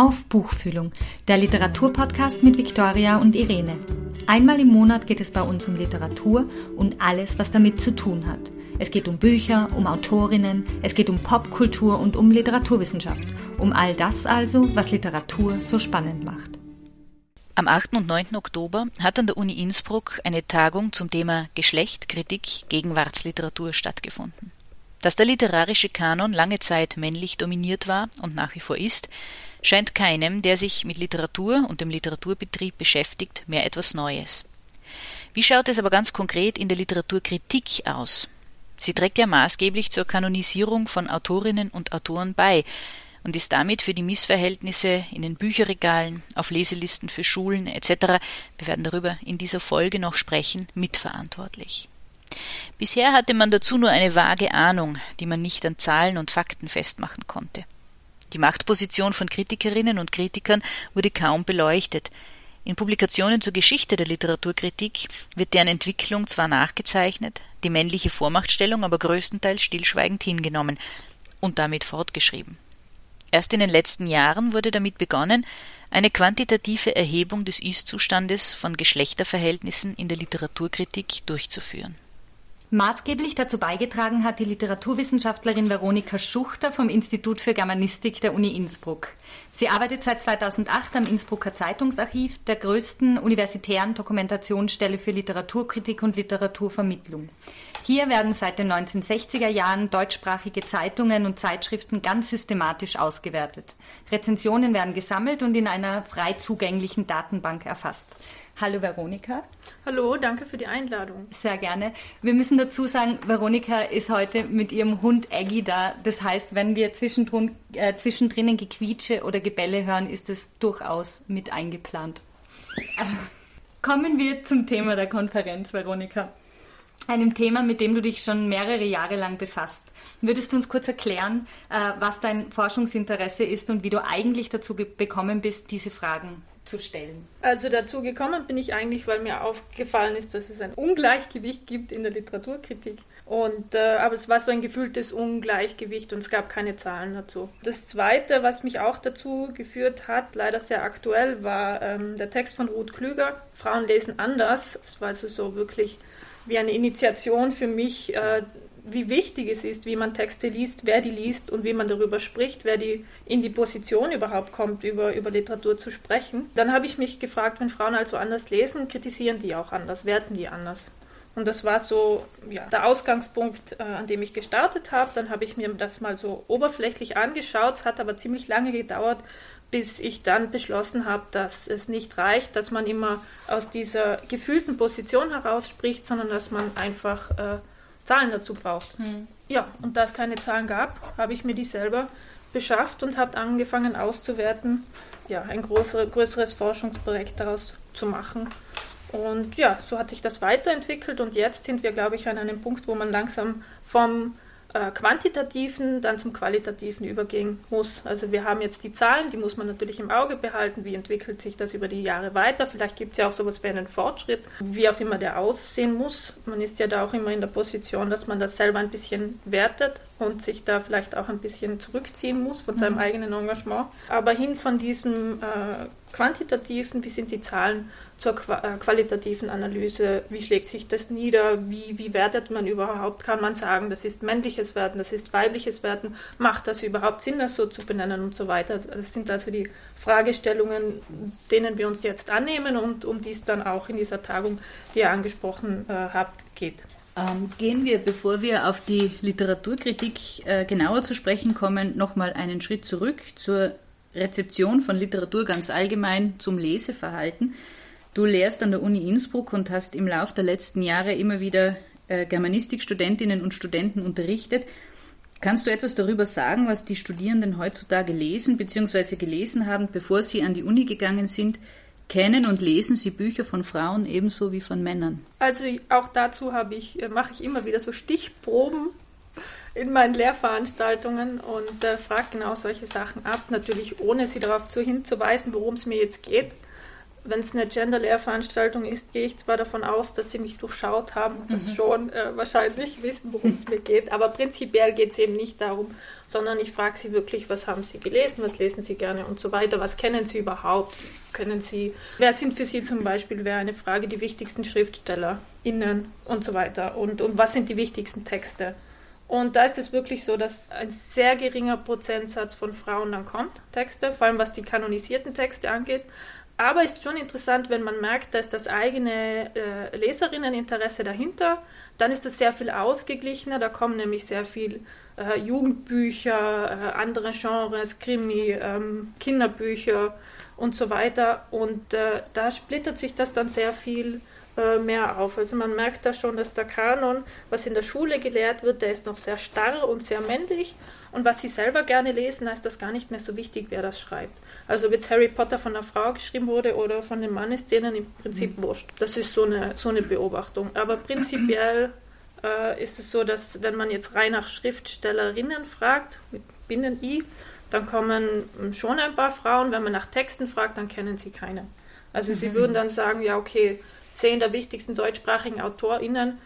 auf Buchfühlung, der Literaturpodcast mit Viktoria und Irene. Einmal im Monat geht es bei uns um Literatur und alles, was damit zu tun hat. Es geht um Bücher, um Autorinnen, es geht um Popkultur und um Literaturwissenschaft. Um all das also, was Literatur so spannend macht. Am 8. und 9. Oktober hat an der Uni Innsbruck eine Tagung zum Thema Geschlecht, Kritik, Gegenwartsliteratur stattgefunden. Dass der literarische Kanon lange Zeit männlich dominiert war und nach wie vor ist, scheint keinem, der sich mit Literatur und dem Literaturbetrieb beschäftigt, mehr etwas Neues. Wie schaut es aber ganz konkret in der Literaturkritik aus? Sie trägt ja maßgeblich zur Kanonisierung von Autorinnen und Autoren bei und ist damit für die Missverhältnisse in den Bücherregalen, auf Leselisten für Schulen etc. wir werden darüber in dieser Folge noch sprechen, mitverantwortlich. Bisher hatte man dazu nur eine vage Ahnung, die man nicht an Zahlen und Fakten festmachen konnte. Die Machtposition von Kritikerinnen und Kritikern wurde kaum beleuchtet. In Publikationen zur Geschichte der Literaturkritik wird deren Entwicklung zwar nachgezeichnet, die männliche Vormachtstellung aber größtenteils stillschweigend hingenommen und damit fortgeschrieben. Erst in den letzten Jahren wurde damit begonnen, eine quantitative Erhebung des Ist-Zustandes von Geschlechterverhältnissen in der Literaturkritik durchzuführen. Maßgeblich dazu beigetragen hat die Literaturwissenschaftlerin Veronika Schuchter vom Institut für Germanistik der Uni Innsbruck. Sie arbeitet seit 2008 am Innsbrucker Zeitungsarchiv, der größten universitären Dokumentationsstelle für Literaturkritik und Literaturvermittlung. Hier werden seit den 1960er Jahren deutschsprachige Zeitungen und Zeitschriften ganz systematisch ausgewertet. Rezensionen werden gesammelt und in einer frei zugänglichen Datenbank erfasst. Hallo Veronika. Hallo, danke für die Einladung. Sehr gerne. Wir müssen dazu sagen, Veronika ist heute mit ihrem Hund Aggie da. Das heißt, wenn wir zwischendrin, äh, zwischendrin Gequietsche oder Gebälle hören, ist es durchaus mit eingeplant. Kommen wir zum Thema der Konferenz, Veronika. Einem Thema, mit dem du dich schon mehrere Jahre lang befasst. Würdest du uns kurz erklären, äh, was dein Forschungsinteresse ist und wie du eigentlich dazu gekommen bist, diese Fragen zu stellen? Also dazu gekommen bin ich eigentlich, weil mir aufgefallen ist, dass es ein Ungleichgewicht gibt in der Literaturkritik. Und, äh, aber es war so ein gefühltes Ungleichgewicht und es gab keine Zahlen dazu. Das Zweite, was mich auch dazu geführt hat, leider sehr aktuell, war ähm, der Text von Ruth Klüger, Frauen lesen anders. Das war also so wirklich wie eine Initiation für mich, äh, wie wichtig es ist, wie man Texte liest, wer die liest und wie man darüber spricht, wer die in die Position überhaupt kommt, über, über Literatur zu sprechen. Dann habe ich mich gefragt, wenn Frauen also anders lesen, kritisieren die auch anders, werten die anders. Und das war so ja, der Ausgangspunkt, äh, an dem ich gestartet habe. Dann habe ich mir das mal so oberflächlich angeschaut. Es hat aber ziemlich lange gedauert, bis ich dann beschlossen habe, dass es nicht reicht, dass man immer aus dieser gefühlten Position heraus spricht, sondern dass man einfach äh, Zahlen dazu braucht. Hm. Ja, und da es keine Zahlen gab, habe ich mir die selber beschafft und habe angefangen auszuwerten, ja, ein größere, größeres Forschungsprojekt daraus zu machen. Und ja, so hat sich das weiterentwickelt und jetzt sind wir, glaube ich, an einem Punkt, wo man langsam vom äh, quantitativen dann zum qualitativen übergehen muss. Also wir haben jetzt die Zahlen, die muss man natürlich im Auge behalten. Wie entwickelt sich das über die Jahre weiter? Vielleicht gibt es ja auch sowas wie einen Fortschritt, wie auch immer der aussehen muss. Man ist ja da auch immer in der Position, dass man das selber ein bisschen wertet und sich da vielleicht auch ein bisschen zurückziehen muss von seinem mhm. eigenen Engagement. Aber hin von diesem äh, quantitativen, wie sind die Zahlen zur äh, qualitativen Analyse, wie schlägt sich das nieder, wie, wie wertet man überhaupt, kann man sagen, das ist männliches Werten, das ist weibliches Werten, macht das überhaupt Sinn, das so zu benennen und so weiter. Das sind also die Fragestellungen, denen wir uns jetzt annehmen und um die es dann auch in dieser Tagung, die ihr angesprochen äh, habt, geht. Ähm, gehen wir, bevor wir auf die Literaturkritik äh, genauer zu sprechen kommen, nochmal einen Schritt zurück zur Rezeption von Literatur ganz allgemein zum Leseverhalten. Du lehrst an der Uni Innsbruck und hast im Laufe der letzten Jahre immer wieder äh, Germanistikstudentinnen und Studenten unterrichtet. Kannst du etwas darüber sagen, was die Studierenden heutzutage lesen bzw. gelesen haben, bevor sie an die Uni gegangen sind? Kennen und lesen sie Bücher von Frauen ebenso wie von Männern? Also auch dazu habe ich, äh, mache ich immer wieder so Stichproben in meinen Lehrveranstaltungen und äh, frage genau solche Sachen ab, natürlich ohne sie darauf zu hinzuweisen, worum es mir jetzt geht wenn es eine Gender-Lehrveranstaltung ist, gehe ich zwar davon aus, dass sie mich durchschaut haben und das mhm. schon äh, wahrscheinlich wissen, worum es mir geht, aber prinzipiell geht es eben nicht darum, sondern ich frage sie wirklich, was haben sie gelesen, was lesen sie gerne und so weiter, was kennen sie überhaupt, können sie, wer sind für sie zum Beispiel, wäre eine Frage, die wichtigsten SchriftstellerInnen und so weiter und, und was sind die wichtigsten Texte. Und da ist es wirklich so, dass ein sehr geringer Prozentsatz von Frauen dann kommt, Texte, vor allem was die kanonisierten Texte angeht. Aber es ist schon interessant, wenn man merkt, dass das eigene äh, Leserinneninteresse dahinter, dann ist das sehr viel ausgeglichener. Da kommen nämlich sehr viel äh, Jugendbücher, äh, andere Genres, Krimi, ähm, Kinderbücher und so weiter. Und äh, da splittert sich das dann sehr viel äh, mehr auf. Also man merkt da schon, dass der Kanon, was in der Schule gelehrt wird, der ist noch sehr starr und sehr männlich. Und was sie selber gerne lesen, ist das gar nicht mehr so wichtig, wer das schreibt. Also ob jetzt Harry Potter von einer Frau geschrieben wurde oder von einem Mann, ist denen im Prinzip mhm. wurscht. Das ist so eine, so eine Beobachtung. Aber prinzipiell äh, ist es so, dass wenn man jetzt rein nach Schriftstellerinnen fragt, mit Binnen-I, dann kommen schon ein paar Frauen. Wenn man nach Texten fragt, dann kennen sie keine. Also sie mhm. würden dann sagen, ja, okay, zehn der wichtigsten deutschsprachigen AutorInnen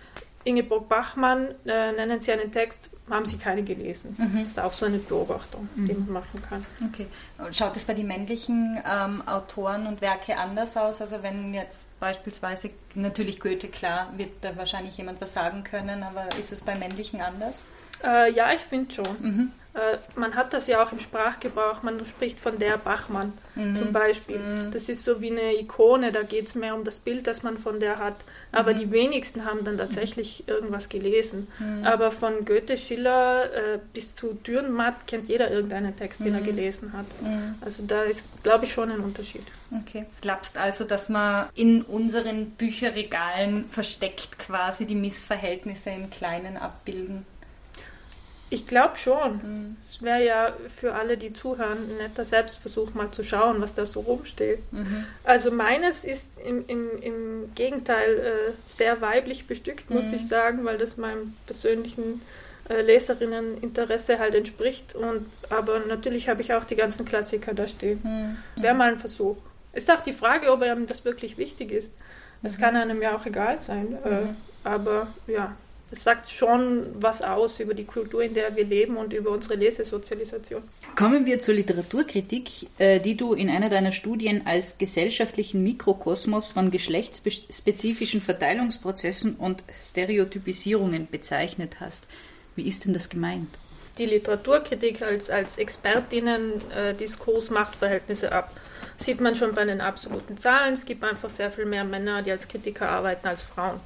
Ingeborg Bachmann, äh, nennen Sie einen Text, haben Sie keine gelesen. Mhm. Das ist auch so eine Beobachtung, mhm. die man machen kann. Okay. Schaut es bei den männlichen ähm, Autoren und Werke anders aus? Also wenn jetzt beispielsweise, natürlich Goethe, klar, wird da wahrscheinlich jemand was sagen können, aber ist es bei männlichen anders? Äh, ja, ich finde schon. Mhm. Äh, man hat das ja auch im Sprachgebrauch, man spricht von der Bachmann mhm. zum Beispiel. Mhm. Das ist so wie eine Ikone, da geht es mehr um das Bild, das man von der hat. Aber mhm. die wenigsten haben dann tatsächlich irgendwas gelesen. Mhm. Aber von Goethe, Schiller äh, bis zu Dürrenmatt kennt jeder irgendeinen Text, den er mhm. gelesen hat. Mhm. Also da ist, glaube ich, schon ein Unterschied. Okay. Glaubst also, dass man in unseren Bücherregalen versteckt quasi die Missverhältnisse im Kleinen abbilden? Ich glaube schon. Mhm. Es wäre ja für alle, die zuhören, ein netter Selbstversuch, mal zu schauen, was da so rumsteht. Mhm. Also meines ist im, im, im Gegenteil äh, sehr weiblich bestückt, muss mhm. ich sagen, weil das meinem persönlichen äh, Leserinneninteresse halt entspricht. Und, aber natürlich habe ich auch die ganzen Klassiker da stehen. Mhm. Wäre mal ein Versuch. Ist auch die Frage, ob einem das wirklich wichtig ist. Es mhm. kann einem ja auch egal sein. Äh, mhm. aber ja, es sagt schon was aus über die Kultur, in der wir leben und über unsere Lesesozialisation. Kommen wir zur Literaturkritik, äh, die du in einer deiner Studien als gesellschaftlichen Mikrokosmos von geschlechtsspezifischen Verteilungsprozessen und Stereotypisierungen bezeichnet hast. Wie ist denn das gemeint? Die Literaturkritik als, als Expertinnen-Diskurs äh, Machtverhältnisse ab. Sieht man schon bei den absoluten Zahlen. Es gibt einfach sehr viel mehr Männer, die als Kritiker arbeiten, als Frauen.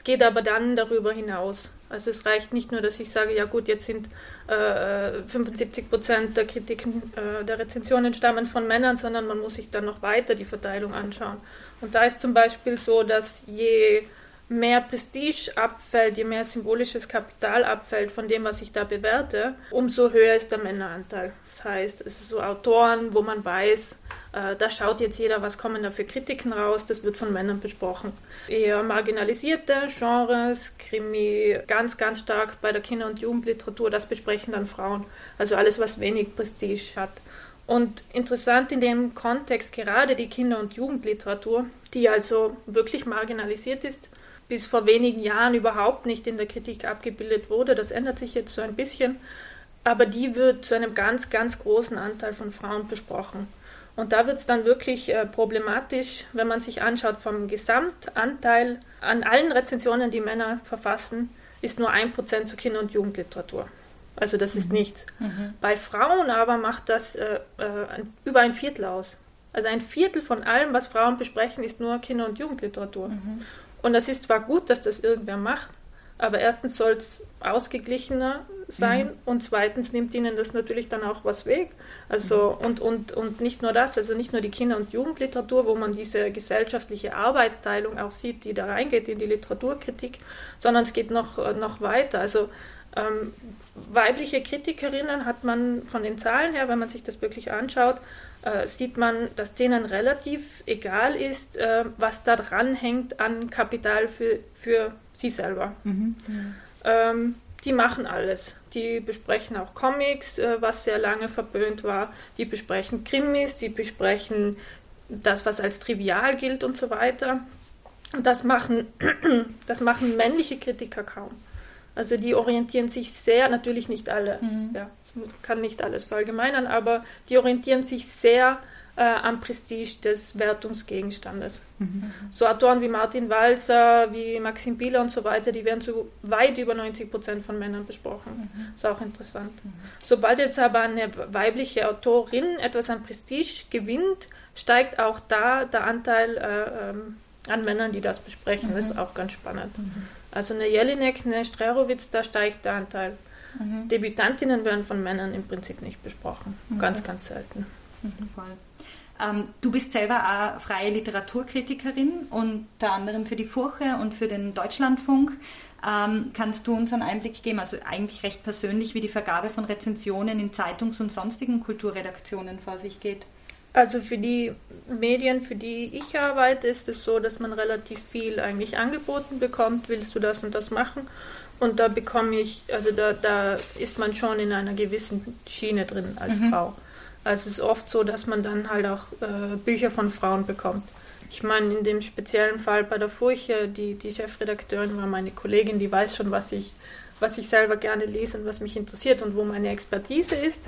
Es geht aber dann darüber hinaus. Also es reicht nicht nur, dass ich sage, ja gut, jetzt sind äh, 75 Prozent der Kritiken, äh, der Rezensionen stammen von Männern, sondern man muss sich dann noch weiter die Verteilung anschauen. Und da ist zum Beispiel so, dass je mehr Prestige abfällt, je mehr symbolisches Kapital abfällt von dem, was ich da bewerte, umso höher ist der Männeranteil. Das heißt, es sind so Autoren, wo man weiß, äh, da schaut jetzt jeder, was kommen da für Kritiken raus, das wird von Männern besprochen. Eher marginalisierte Genres, Krimi, ganz, ganz stark bei der Kinder- und Jugendliteratur, das besprechen dann Frauen. Also alles, was wenig Prestige hat. Und interessant in dem Kontext gerade die Kinder- und Jugendliteratur, die also wirklich marginalisiert ist, bis vor wenigen Jahren überhaupt nicht in der Kritik abgebildet wurde. Das ändert sich jetzt so ein bisschen. Aber die wird zu einem ganz, ganz großen Anteil von Frauen besprochen. Und da wird es dann wirklich äh, problematisch, wenn man sich anschaut, vom Gesamtanteil an allen Rezensionen, die Männer verfassen, ist nur ein Prozent zu Kinder- und Jugendliteratur. Also das ist mhm. nichts. Mhm. Bei Frauen aber macht das äh, äh, über ein Viertel aus. Also ein Viertel von allem, was Frauen besprechen, ist nur Kinder- und Jugendliteratur. Mhm. Und das ist zwar gut, dass das irgendwer macht, aber erstens soll es ausgeglichener sein mhm. und zweitens nimmt ihnen das natürlich dann auch was weg. Also mhm. und, und, und nicht nur das, also nicht nur die Kinder- und Jugendliteratur, wo man diese gesellschaftliche Arbeitsteilung auch sieht, die da reingeht in die Literaturkritik, sondern es geht noch, noch weiter. Also ähm, weibliche Kritikerinnen hat man von den Zahlen her, wenn man sich das wirklich anschaut, äh, sieht man, dass denen relativ egal ist, äh, was da dran hängt an Kapital für, für sie selber. Mhm. Ähm, die machen alles. Die besprechen auch Comics, äh, was sehr lange verböhnt war. Die besprechen Krimis, die besprechen das, was als trivial gilt und so weiter. Und das machen, das machen männliche Kritiker kaum. Also die orientieren sich sehr, natürlich nicht alle, mhm. ja, kann nicht alles verallgemeinern, aber die orientieren sich sehr äh, am Prestige des Wertungsgegenstandes. Mhm. So Autoren wie Martin Walser, wie Maxim Bieler und so weiter, die werden zu weit über 90 Prozent von Männern besprochen. Mhm. Ist auch interessant. Mhm. Sobald jetzt aber eine weibliche Autorin etwas an Prestige gewinnt, steigt auch da der Anteil äh, ähm, an Männern, die das besprechen. Das ist mhm. auch ganz spannend. Also eine Jelinek, eine Strerowitz, da steigt der Anteil. Mhm. Debütantinnen werden von Männern im Prinzip nicht besprochen. Mhm. Ganz, ganz selten. Mhm, voll. Ähm, du bist selber auch freie Literaturkritikerin, unter anderem für die Furche und für den Deutschlandfunk. Ähm, kannst du uns einen Einblick geben, also eigentlich recht persönlich, wie die Vergabe von Rezensionen in Zeitungs- und sonstigen Kulturredaktionen vor sich geht? Also für die Medien, für die ich arbeite, ist es so, dass man relativ viel eigentlich angeboten bekommt. Willst du das und das machen? Und da bekomme ich, also da, da ist man schon in einer gewissen Schiene drin als mhm. Frau. Also es ist oft so, dass man dann halt auch äh, Bücher von Frauen bekommt. Ich meine, in dem speziellen Fall bei der Furche, die, die Chefredakteurin war meine Kollegin, die weiß schon, was ich was ich selber gerne lese und was mich interessiert und wo meine Expertise ist.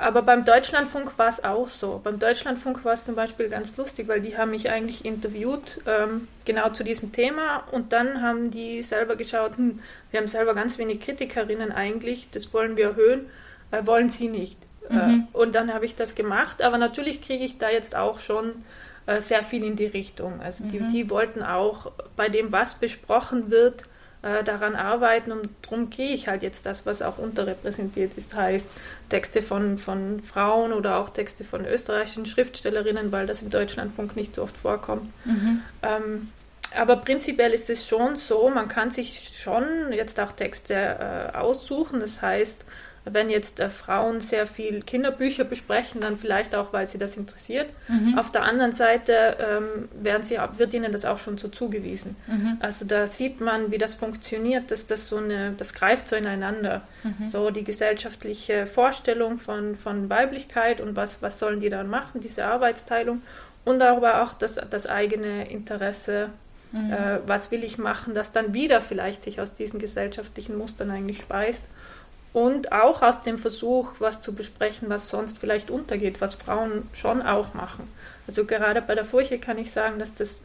Aber beim Deutschlandfunk war es auch so. Beim Deutschlandfunk war es zum Beispiel ganz lustig, weil die haben mich eigentlich interviewt, ähm, genau zu diesem Thema. Und dann haben die selber geschaut, hm, wir haben selber ganz wenig Kritikerinnen eigentlich, das wollen wir erhöhen, äh, wollen sie nicht. Äh, mhm. Äh, und dann habe ich das gemacht. Aber natürlich kriege ich da jetzt auch schon äh, sehr viel in die Richtung. Also die, mhm. die wollten auch bei dem, was besprochen wird, äh, daran arbeiten und darum kriege ich halt jetzt das, was auch unterrepräsentiert ist, heißt Texte von, von Frauen oder auch Texte von österreichischen Schriftstellerinnen, weil das im Deutschlandfunk nicht so oft vorkommt. Mhm. Ähm, aber prinzipiell ist es schon so, man kann sich schon jetzt auch Texte äh, aussuchen. Das heißt, wenn jetzt äh, Frauen sehr viel Kinderbücher besprechen, dann vielleicht auch, weil sie das interessiert. Mhm. Auf der anderen Seite ähm, werden sie, wird ihnen das auch schon so zugewiesen. Mhm. Also da sieht man, wie das funktioniert, dass das so eine, das greift so ineinander. Mhm. So die gesellschaftliche Vorstellung von, von Weiblichkeit und was, was sollen die dann machen, diese Arbeitsteilung und aber auch das, das eigene Interesse mhm. äh, was will ich machen, das dann wieder vielleicht sich aus diesen gesellschaftlichen Mustern eigentlich speist und auch aus dem Versuch, was zu besprechen, was sonst vielleicht untergeht, was Frauen schon auch machen. Also gerade bei der Furche kann ich sagen, dass das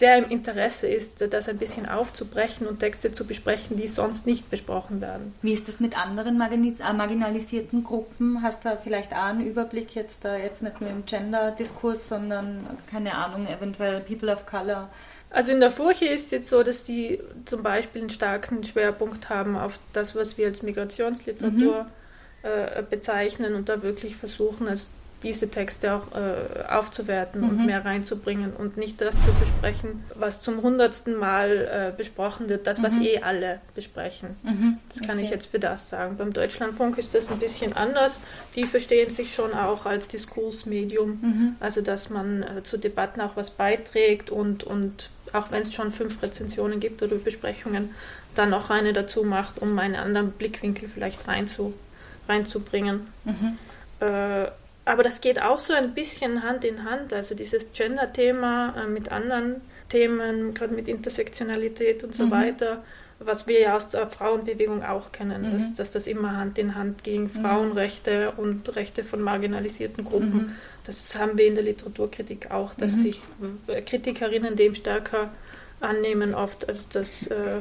sehr im Interesse ist, das ein bisschen aufzubrechen und Texte zu besprechen, die sonst nicht besprochen werden. Wie ist das mit anderen äh, marginalisierten Gruppen? Hast du vielleicht auch einen Überblick jetzt da jetzt nicht nur im Gender-Diskurs, sondern keine Ahnung, eventuell People of Color? Also in der Furche ist es jetzt so, dass die zum Beispiel einen starken Schwerpunkt haben auf das, was wir als Migrationsliteratur mhm. äh, bezeichnen und da wirklich versuchen, also diese Texte auch äh, aufzuwerten mhm. und mehr reinzubringen und nicht das zu besprechen, was zum hundertsten Mal äh, besprochen wird, das, was mhm. eh alle besprechen. Mhm. Das kann okay. ich jetzt für das sagen. Beim Deutschlandfunk ist das ein bisschen anders. Die verstehen sich schon auch als Diskursmedium, mhm. also dass man äh, zu Debatten auch was beiträgt und, und auch wenn es schon fünf Rezensionen gibt oder Besprechungen, dann noch eine dazu macht, um einen anderen Blickwinkel vielleicht reinzu, reinzubringen. Mhm. Äh, aber das geht auch so ein bisschen Hand in Hand. Also dieses Gender-Thema äh, mit anderen Themen, gerade mit Intersektionalität und so mhm. weiter, was wir ja aus der Frauenbewegung auch kennen, mhm. dass, dass, das immer Hand in Hand ging, mhm. Frauenrechte und Rechte von marginalisierten Gruppen. Mhm. Das haben wir in der Literaturkritik auch, dass mhm. sich Kritikerinnen dem stärker annehmen oft als das äh,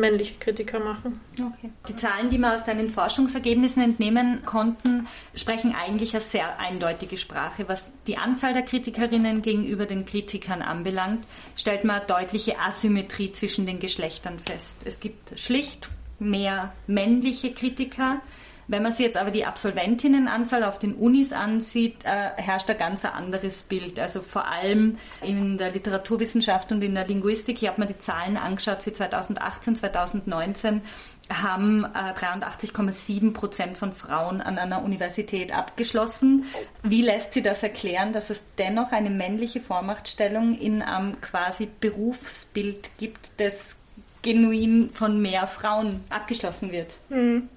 männliche Kritiker machen. Okay. Die Zahlen, die wir aus deinen Forschungsergebnissen entnehmen konnten, sprechen eigentlich eine sehr eindeutige Sprache. Was die Anzahl der Kritikerinnen gegenüber den Kritikern anbelangt, stellt man deutliche Asymmetrie zwischen den Geschlechtern fest. Es gibt schlicht mehr männliche Kritiker, wenn man sich jetzt aber die Absolventinnenanzahl auf den Unis ansieht, äh, herrscht ein ganz anderes Bild. Also vor allem in der Literaturwissenschaft und in der Linguistik. Ich habe mir die Zahlen angeschaut für 2018, 2019 haben äh, 83,7 Prozent von Frauen an einer Universität abgeschlossen. Wie lässt sie das erklären, dass es dennoch eine männliche Vormachtstellung in einem quasi Berufsbild gibt, das genuin von mehr Frauen abgeschlossen wird? Hm.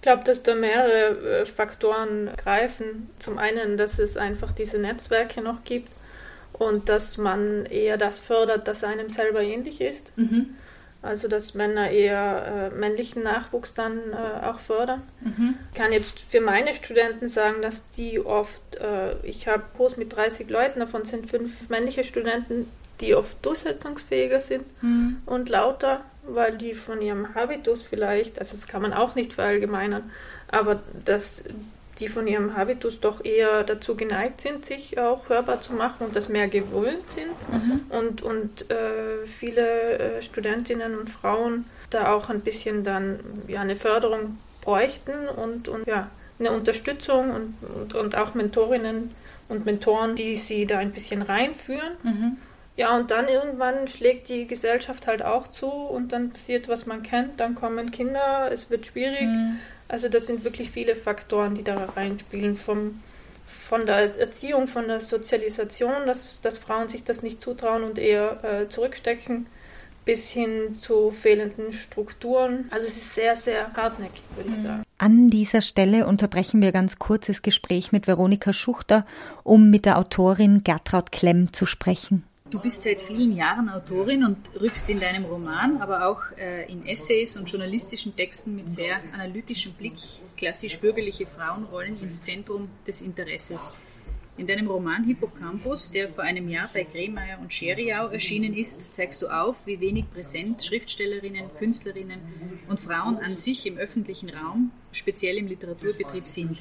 Ich glaube, dass da mehrere äh, Faktoren greifen. Zum einen, dass es einfach diese Netzwerke noch gibt und dass man eher das fördert, das einem selber ähnlich ist. Mhm. Also dass Männer eher äh, männlichen Nachwuchs dann äh, auch fördern. Mhm. Ich kann jetzt für meine Studenten sagen, dass die oft, äh, ich habe Kurs mit 30 Leuten, davon sind fünf männliche Studenten, die oft durchsetzungsfähiger sind mhm. und lauter, weil die von ihrem Habitus vielleicht, also das kann man auch nicht verallgemeinern, aber dass die von ihrem Habitus doch eher dazu geneigt sind, sich auch hörbar zu machen und das mehr gewöhnt sind. Mhm. Und, und äh, viele äh, Studentinnen und Frauen da auch ein bisschen dann ja, eine Förderung bräuchten und, und ja, eine Unterstützung und, und, und auch Mentorinnen und Mentoren, die sie da ein bisschen reinführen. Mhm. Ja, und dann irgendwann schlägt die Gesellschaft halt auch zu und dann passiert, was man kennt. Dann kommen Kinder, es wird schwierig. Mhm. Also das sind wirklich viele Faktoren, die da reinspielen. Vom, von der Erziehung, von der Sozialisation, dass, dass Frauen sich das nicht zutrauen und eher äh, zurückstecken, bis hin zu fehlenden Strukturen. Also es ist sehr, sehr hartnäckig, würde ich mhm. sagen. An dieser Stelle unterbrechen wir ganz kurzes Gespräch mit Veronika Schuchter, um mit der Autorin Gertraud Klemm zu sprechen. Du bist seit vielen Jahren Autorin und rückst in deinem Roman, aber auch äh, in Essays und journalistischen Texten mit sehr analytischem Blick klassisch bürgerliche Frauenrollen ins Zentrum des Interesses. In deinem Roman Hippocampus, der vor einem Jahr bei Kremeyer und Scheriau erschienen ist, zeigst du auf, wie wenig präsent Schriftstellerinnen, Künstlerinnen und Frauen an sich im öffentlichen Raum, speziell im Literaturbetrieb sind.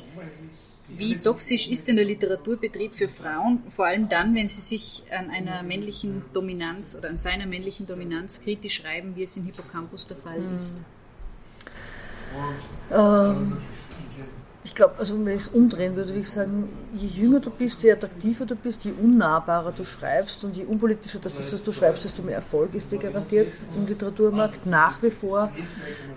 Wie toxisch ist denn der Literaturbetrieb für Frauen, vor allem dann, wenn sie sich an einer männlichen Dominanz oder an seiner männlichen Dominanz kritisch schreiben, wie es in Hippocampus der Fall ist? Ähm, ich glaube, also wenn ich es umdrehen würde, würde ich sagen, je jünger du bist, je attraktiver du bist, je unnahbarer du schreibst und je unpolitischer das ist, was du schreibst, desto mehr Erfolg ist dir garantiert im Literaturmarkt nach wie vor,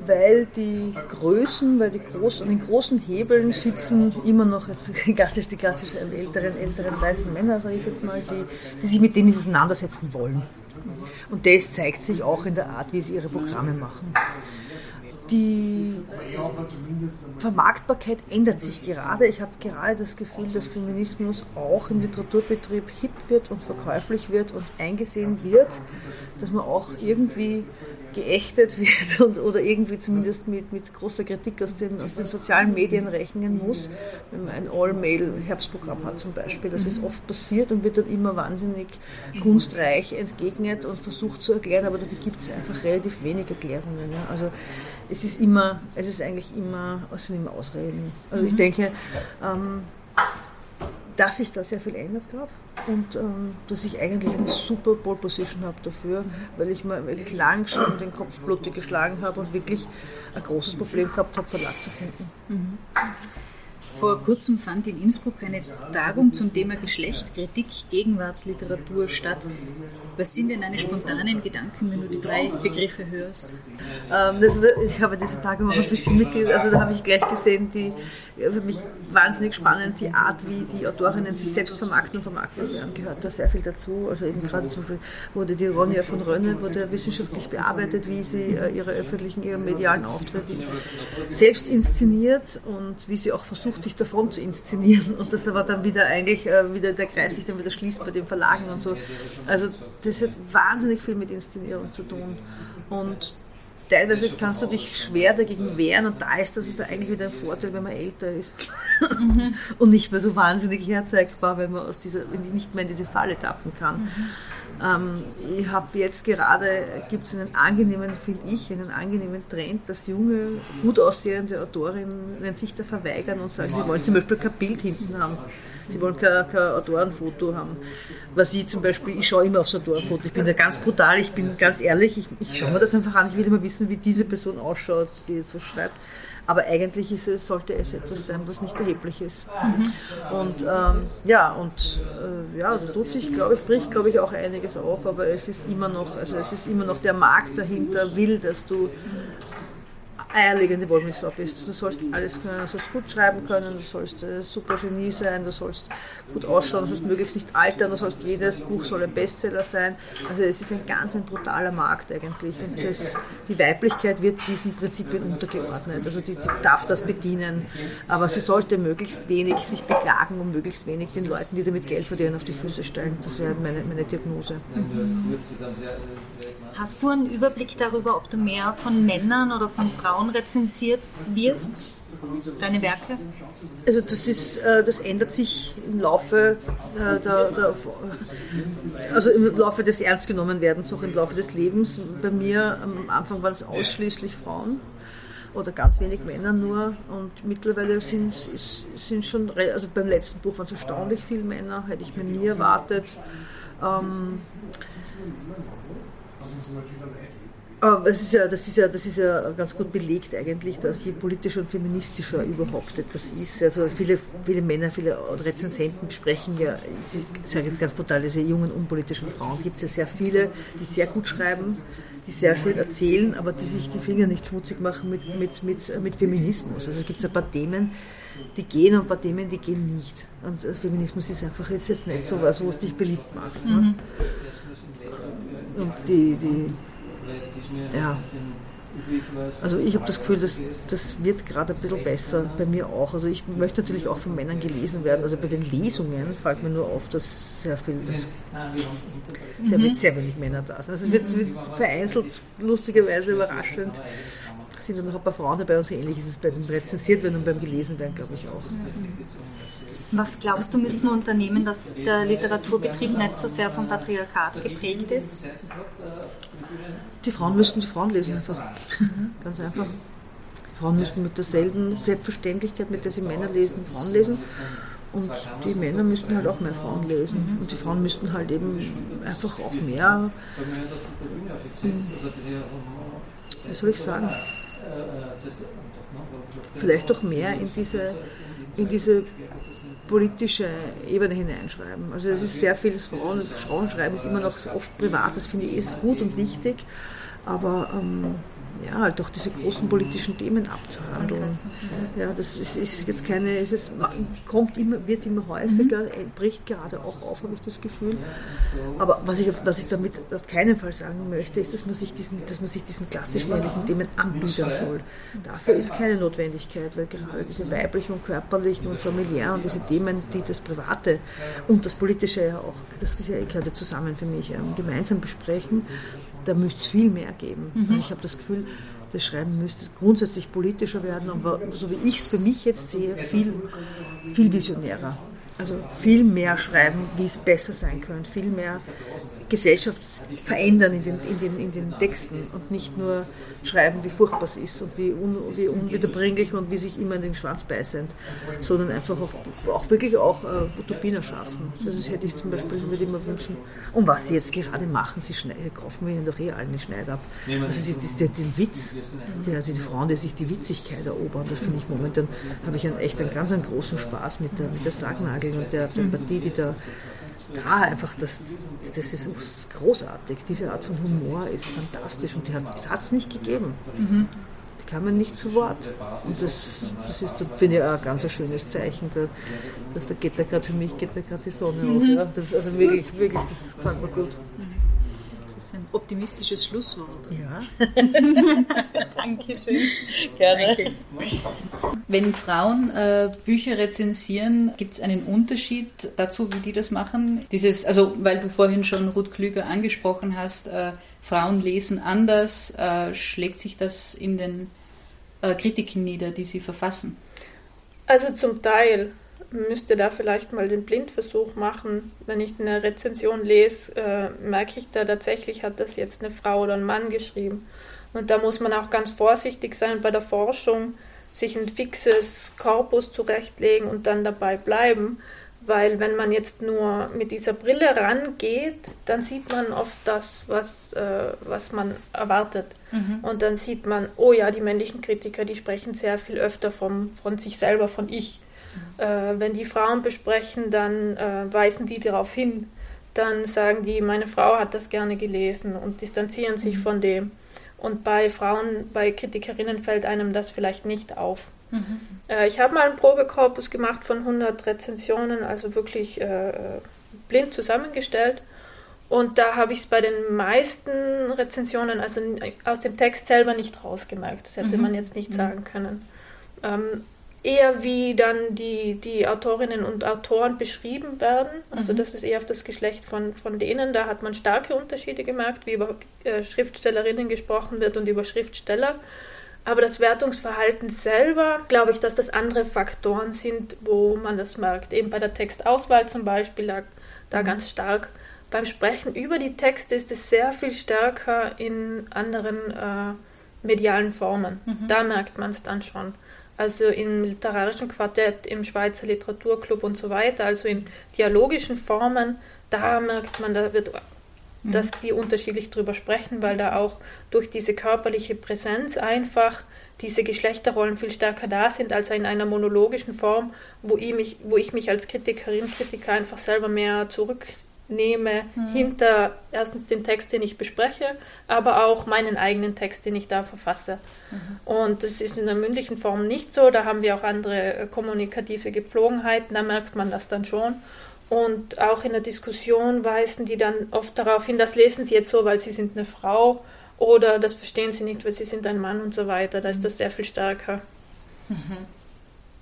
weil die Größen, weil die groß, an den großen Hebeln sitzen immer noch jetzt klassisch die klassischen älteren, älteren weißen Männer, sage ich jetzt mal, die, die sich mit dem auseinandersetzen wollen. Und das zeigt sich auch in der Art, wie sie ihre Programme machen die Vermarktbarkeit ändert sich gerade. Ich habe gerade das Gefühl, dass Feminismus auch im Literaturbetrieb hip wird und verkäuflich wird und eingesehen wird, dass man auch irgendwie geächtet wird und, oder irgendwie zumindest mit, mit großer Kritik aus den, aus den sozialen Medien rechnen muss, wenn man ein All-Mail-Herbstprogramm hat zum Beispiel. Das ist oft passiert und wird dann immer wahnsinnig kunstreich entgegnet und versucht zu erklären, aber dafür gibt es einfach relativ wenig Erklärungen. Ja. Also es ist immer, es ist eigentlich immer, es sind immer Ausreden. Also ich denke, ähm, dass sich da sehr viel ändert gerade und ähm, dass ich eigentlich eine super Pole Position habe dafür, weil ich mir wirklich lang schon den Kopf blutig geschlagen habe und wirklich ein großes Problem gehabt habe, Verlag zu finden. Mhm. Vor kurzem fand in Innsbruck eine Tagung zum Thema Geschlecht, Kritik, Gegenwartsliteratur statt. Was sind denn deine spontanen Gedanken, wenn du die drei Begriffe hörst? Ähm, das, ich habe diese Tagung auch ein bisschen mitgekriegt, also da habe ich gleich gesehen, die für mich wahnsinnig spannend, die Art, wie die Autorinnen sich selbst vermarkten und vermarktet werden, gehört da sehr viel dazu. Also eben gerade zum Beispiel wurde die Ronja von Rönne wurde wissenschaftlich bearbeitet, wie sie äh, ihre öffentlichen, ihre medialen Auftritte selbst inszeniert und wie sie auch versucht, sich davon zu inszenieren. Und das aber dann wieder eigentlich äh, wieder der Kreis sich dann wieder schließt bei den Verlagen und so. Also das hat wahnsinnig viel mit Inszenierung zu tun. Und teilweise kannst du dich schwer dagegen wehren und da ist das eigentlich wieder ein Vorteil, wenn man älter ist mhm. und nicht mehr so wahnsinnig herzeigbar, wenn man aus dieser, nicht mehr in diese Falle tappen kann. Mhm. Ähm, ich habe jetzt gerade, gibt es einen angenehmen, finde ich, einen angenehmen Trend, dass junge, gut aussehende Autorinnen sich da verweigern und sagen, sie wollen zum Beispiel kein Bild hinten haben. Sie wollen kein, kein Autorenfoto haben. Was ich zum Beispiel, ich schaue immer aufs Autorenfoto. Ich bin da ganz brutal, ich bin ganz ehrlich, ich, ich schaue mir das einfach an. Ich will immer wissen, wie diese Person ausschaut, die so schreibt. Aber eigentlich ist es, sollte es etwas sein, was nicht erheblich ist. Mhm. Und ähm, ja, und äh, ja, da tut sich, glaube ich, bricht, glaube ich, auch einiges auf, aber es ist immer noch, also es ist immer noch der Markt dahinter, will, dass du eierlegende Wollmilchsau bist. Du sollst alles können, du sollst gut schreiben können, du sollst äh, super Genie sein, du sollst gut ausschauen, du sollst möglichst nicht altern, du sollst jedes Buch soll ein Bestseller sein. Also es ist ein ganz ein brutaler Markt eigentlich und das, die Weiblichkeit wird diesen Prinzipien untergeordnet. Also die, die darf das bedienen, aber sie sollte möglichst wenig sich beklagen und möglichst wenig den Leuten, die damit Geld verdienen, auf die Füße stellen. Das wäre meine, meine Diagnose. Mhm. Hast du einen Überblick darüber, ob du mehr von Männern oder von Frauen rezensiert wirst? Deine Werke? Also das ist, äh, das ändert sich im Laufe äh, der, der, also im Laufe des Ernstgenommenwerdens, auch im Laufe des Lebens. Bei mir am Anfang waren es ausschließlich Frauen oder ganz wenig Männer nur und mittlerweile sind es schon, also beim letzten Buch waren es erstaunlich viele Männer, hätte ich mir nie erwartet. Ähm, das ist, ja, das, ist ja, das ist ja ganz gut belegt eigentlich, dass je politischer und feministischer überhaupt etwas ist. Also viele, viele Männer, viele Rezensenten besprechen ja, ich sage jetzt ganz brutal, diese jungen unpolitischen Frauen gibt es ja sehr viele, die sehr gut schreiben, die sehr schön erzählen, aber die sich die Finger nicht schmutzig machen mit, mit, mit, mit Feminismus. Also es gibt ein paar Themen, die gehen und ein paar Themen, die gehen nicht. Und Feminismus ist einfach jetzt, jetzt nicht so was, wo du dich beliebt machst. Ne? Mhm. Und die, die ja. Also ich habe das Gefühl, dass das wird gerade ein bisschen besser bei mir auch. Also ich möchte natürlich auch von Männern gelesen werden. Also bei den Lesungen fällt mir nur auf, dass sehr viel, dass sehr, mhm. sehr wenig Männer da sind. Also es wird, wird vereinzelt, lustigerweise überraschend sind dann noch ein paar Frauen dabei und so ähnlich ist es bei dem Rezensiert werden und beim Gelesen werden, glaube ich auch. Was glaubst du, müssten Unternehmen, dass der Literaturbetrieb nicht so sehr vom Patriarchat geprägt ist? Die Frauen müssten die Frauen lesen einfach. Ganz einfach. Die Frauen müssten mit derselben Selbstverständlichkeit, mit der sie Männer lesen, Frauen lesen. Und die Männer müssten halt auch mehr Frauen lesen. Und die Frauen müssten halt eben einfach auch mehr, wie soll ich sagen, vielleicht auch mehr in diese, in diese politische Ebene hineinschreiben. Also es ist sehr viel, das Frauen, das Frauenschreiben ist immer noch oft privat, das finde ich ist gut und wichtig, aber ähm, ja, halt auch diese großen politischen Themen abzuhandeln. Ja, das ist, ist jetzt keine, ist es kommt immer, wird immer häufiger, mhm. bricht gerade auch auf, habe ich das Gefühl. Aber was ich, was ich damit auf keinen Fall sagen möchte, ist, dass man sich diesen, dass man sich diesen klassisch männlichen Themen anbieten soll. Dafür ist keine Notwendigkeit, weil gerade diese weiblichen und körperlichen und familiären und diese Themen, die das Private und das Politische ja auch, das gehört ja zusammen für mich, ähm, gemeinsam besprechen, da müsste es viel mehr geben. Mhm. Also ich habe das Gefühl, das Schreiben müsste grundsätzlich politischer werden, aber so wie ich es für mich jetzt sehe, viel, viel visionärer. Also viel mehr schreiben, wie es besser sein könnte, viel mehr Gesellschaft verändern in den, in den, in den Texten und nicht nur schreiben, wie furchtbar es ist und wie, un, wie unwiederbringlich und wie sich immer in den Schwanz beißend, sondern einfach auch, auch wirklich auch äh, Utopien erschaffen. Das ist, hätte ich zum Beispiel, würde immer wünschen. Und was sie jetzt gerade machen, sie schneiden, kaufen wir ihnen doch eh allen die Schneid ab. Also sie, die, den Witz, die, also die Frauen, die sich die Witzigkeit erobern, das finde ich momentan, habe ich einen, echt einen ganz einen großen Spaß mit der, mit der Sargnagel und der Sympathie, die da da einfach, das, das ist großartig. Diese Art von Humor ist fantastisch und die hat es nicht gegeben. Mhm. Die kamen nicht zu Wort. Und das, das ist, finde ich, auch ein ganz schönes Zeichen. Da, dass da geht da gerade für mich geht da gerade die Sonne mhm. auf. Ja. Das, also wirklich, wirklich, das fand man gut. Mhm ist ein optimistisches Schlusswort. Ja. Dankeschön. Gerne. Danke. Wenn Frauen äh, Bücher rezensieren, gibt es einen Unterschied dazu, wie die das machen? Dieses, also weil du vorhin schon Ruth Klüger angesprochen hast, äh, Frauen lesen anders, äh, schlägt sich das in den äh, Kritiken nieder, die sie verfassen? Also zum Teil müsste da vielleicht mal den Blindversuch machen. Wenn ich eine Rezension lese, äh, merke ich da tatsächlich, hat das jetzt eine Frau oder ein Mann geschrieben. Und da muss man auch ganz vorsichtig sein bei der Forschung, sich ein fixes Korpus zurechtlegen und dann dabei bleiben. Weil wenn man jetzt nur mit dieser Brille rangeht, dann sieht man oft das, was, äh, was man erwartet. Mhm. Und dann sieht man, oh ja, die männlichen Kritiker, die sprechen sehr viel öfter vom, von sich selber, von ich. Äh, wenn die Frauen besprechen, dann äh, weisen die darauf hin. Dann sagen die, meine Frau hat das gerne gelesen und distanzieren sich mhm. von dem. Und bei Frauen, bei Kritikerinnen fällt einem das vielleicht nicht auf. Mhm. Äh, ich habe mal einen Probekorpus gemacht von 100 Rezensionen, also wirklich äh, blind zusammengestellt. Und da habe ich es bei den meisten Rezensionen, also aus dem Text selber nicht rausgemerkt. Das hätte mhm. man jetzt nicht mhm. sagen können. Ähm, eher wie dann die, die Autorinnen und Autoren beschrieben werden. Also mhm. das ist eher auf das Geschlecht von, von denen. Da hat man starke Unterschiede gemerkt, wie über äh, Schriftstellerinnen gesprochen wird und über Schriftsteller. Aber das Wertungsverhalten selber, glaube ich, dass das andere Faktoren sind, wo man das merkt. Eben bei der Textauswahl zum Beispiel, da, da mhm. ganz stark. Beim Sprechen über die Texte ist es sehr viel stärker in anderen äh, medialen Formen. Mhm. Da merkt man es dann schon. Also im literarischen Quartett, im Schweizer Literaturclub und so weiter, also in dialogischen Formen, da merkt man, da wird dass die unterschiedlich drüber sprechen, weil da auch durch diese körperliche Präsenz einfach diese Geschlechterrollen viel stärker da sind als in einer monologischen Form, wo ich mich, wo ich mich als Kritikerin, Kritiker einfach selber mehr zurücknehme mhm. hinter erstens den Text, den ich bespreche, aber auch meinen eigenen Text, den ich da verfasse. Mhm. Und das ist in der mündlichen Form nicht so, da haben wir auch andere äh, kommunikative Gepflogenheiten, da merkt man das dann schon. Und auch in der Diskussion weisen die dann oft darauf hin, das lesen sie jetzt so, weil sie sind eine Frau oder das verstehen sie nicht, weil sie sind ein Mann und so weiter. Da ist das sehr viel stärker. Mhm.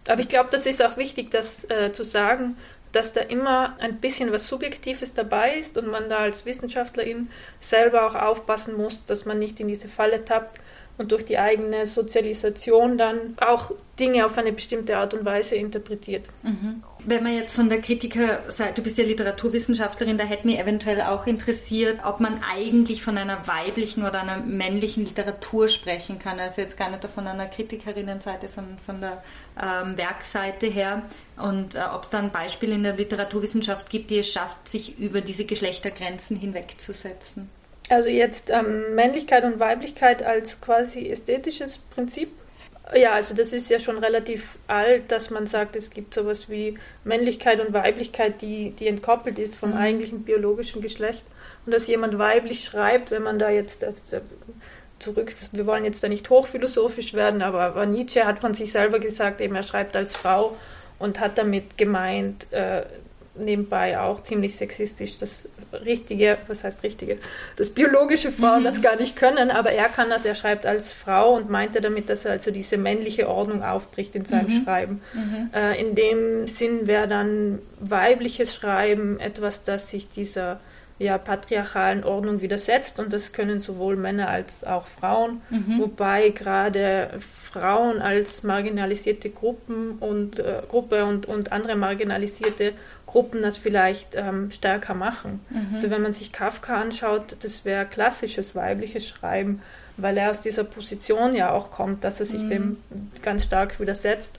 Aber ich glaube, das ist auch wichtig, das äh, zu sagen, dass da immer ein bisschen was Subjektives dabei ist und man da als Wissenschaftlerin selber auch aufpassen muss, dass man nicht in diese Falle tappt, und durch die eigene Sozialisation dann auch Dinge auf eine bestimmte Art und Weise interpretiert. Mhm. Wenn man jetzt von der Kritikerseite, du bist ja Literaturwissenschaftlerin, da hätte mich eventuell auch interessiert, ob man eigentlich von einer weiblichen oder einer männlichen Literatur sprechen kann. Also jetzt gar nicht von einer Kritikerinnenseite, sondern von der ähm, Werkseite her. Und äh, ob es da ein Beispiel in der Literaturwissenschaft gibt, die es schafft, sich über diese Geschlechtergrenzen hinwegzusetzen. Also jetzt ähm, Männlichkeit und Weiblichkeit als quasi ästhetisches Prinzip. Ja, also das ist ja schon relativ alt, dass man sagt, es gibt sowas wie Männlichkeit und Weiblichkeit, die, die entkoppelt ist vom mhm. eigentlichen biologischen Geschlecht. Und dass jemand weiblich schreibt, wenn man da jetzt also zurück, wir wollen jetzt da nicht hochphilosophisch werden, aber, Nietzsche hat von sich selber gesagt, eben er schreibt als Frau und hat damit gemeint, äh, nebenbei auch ziemlich sexistisch, das richtige, was heißt richtige, das biologische Frauen mhm. das gar nicht können, aber er kann das, er schreibt als Frau und meinte damit, dass er also diese männliche Ordnung aufbricht in seinem mhm. Schreiben. Mhm. Äh, in dem Sinn wäre dann weibliches Schreiben etwas, das sich dieser ja, patriarchalen Ordnung widersetzt und das können sowohl Männer als auch Frauen, mhm. wobei gerade Frauen als marginalisierte Gruppen und äh, Gruppe und, und andere marginalisierte Gruppen das vielleicht ähm, stärker machen. Mhm. Also wenn man sich Kafka anschaut, das wäre klassisches weibliches Schreiben, weil er aus dieser Position ja auch kommt, dass er sich mhm. dem ganz stark widersetzt.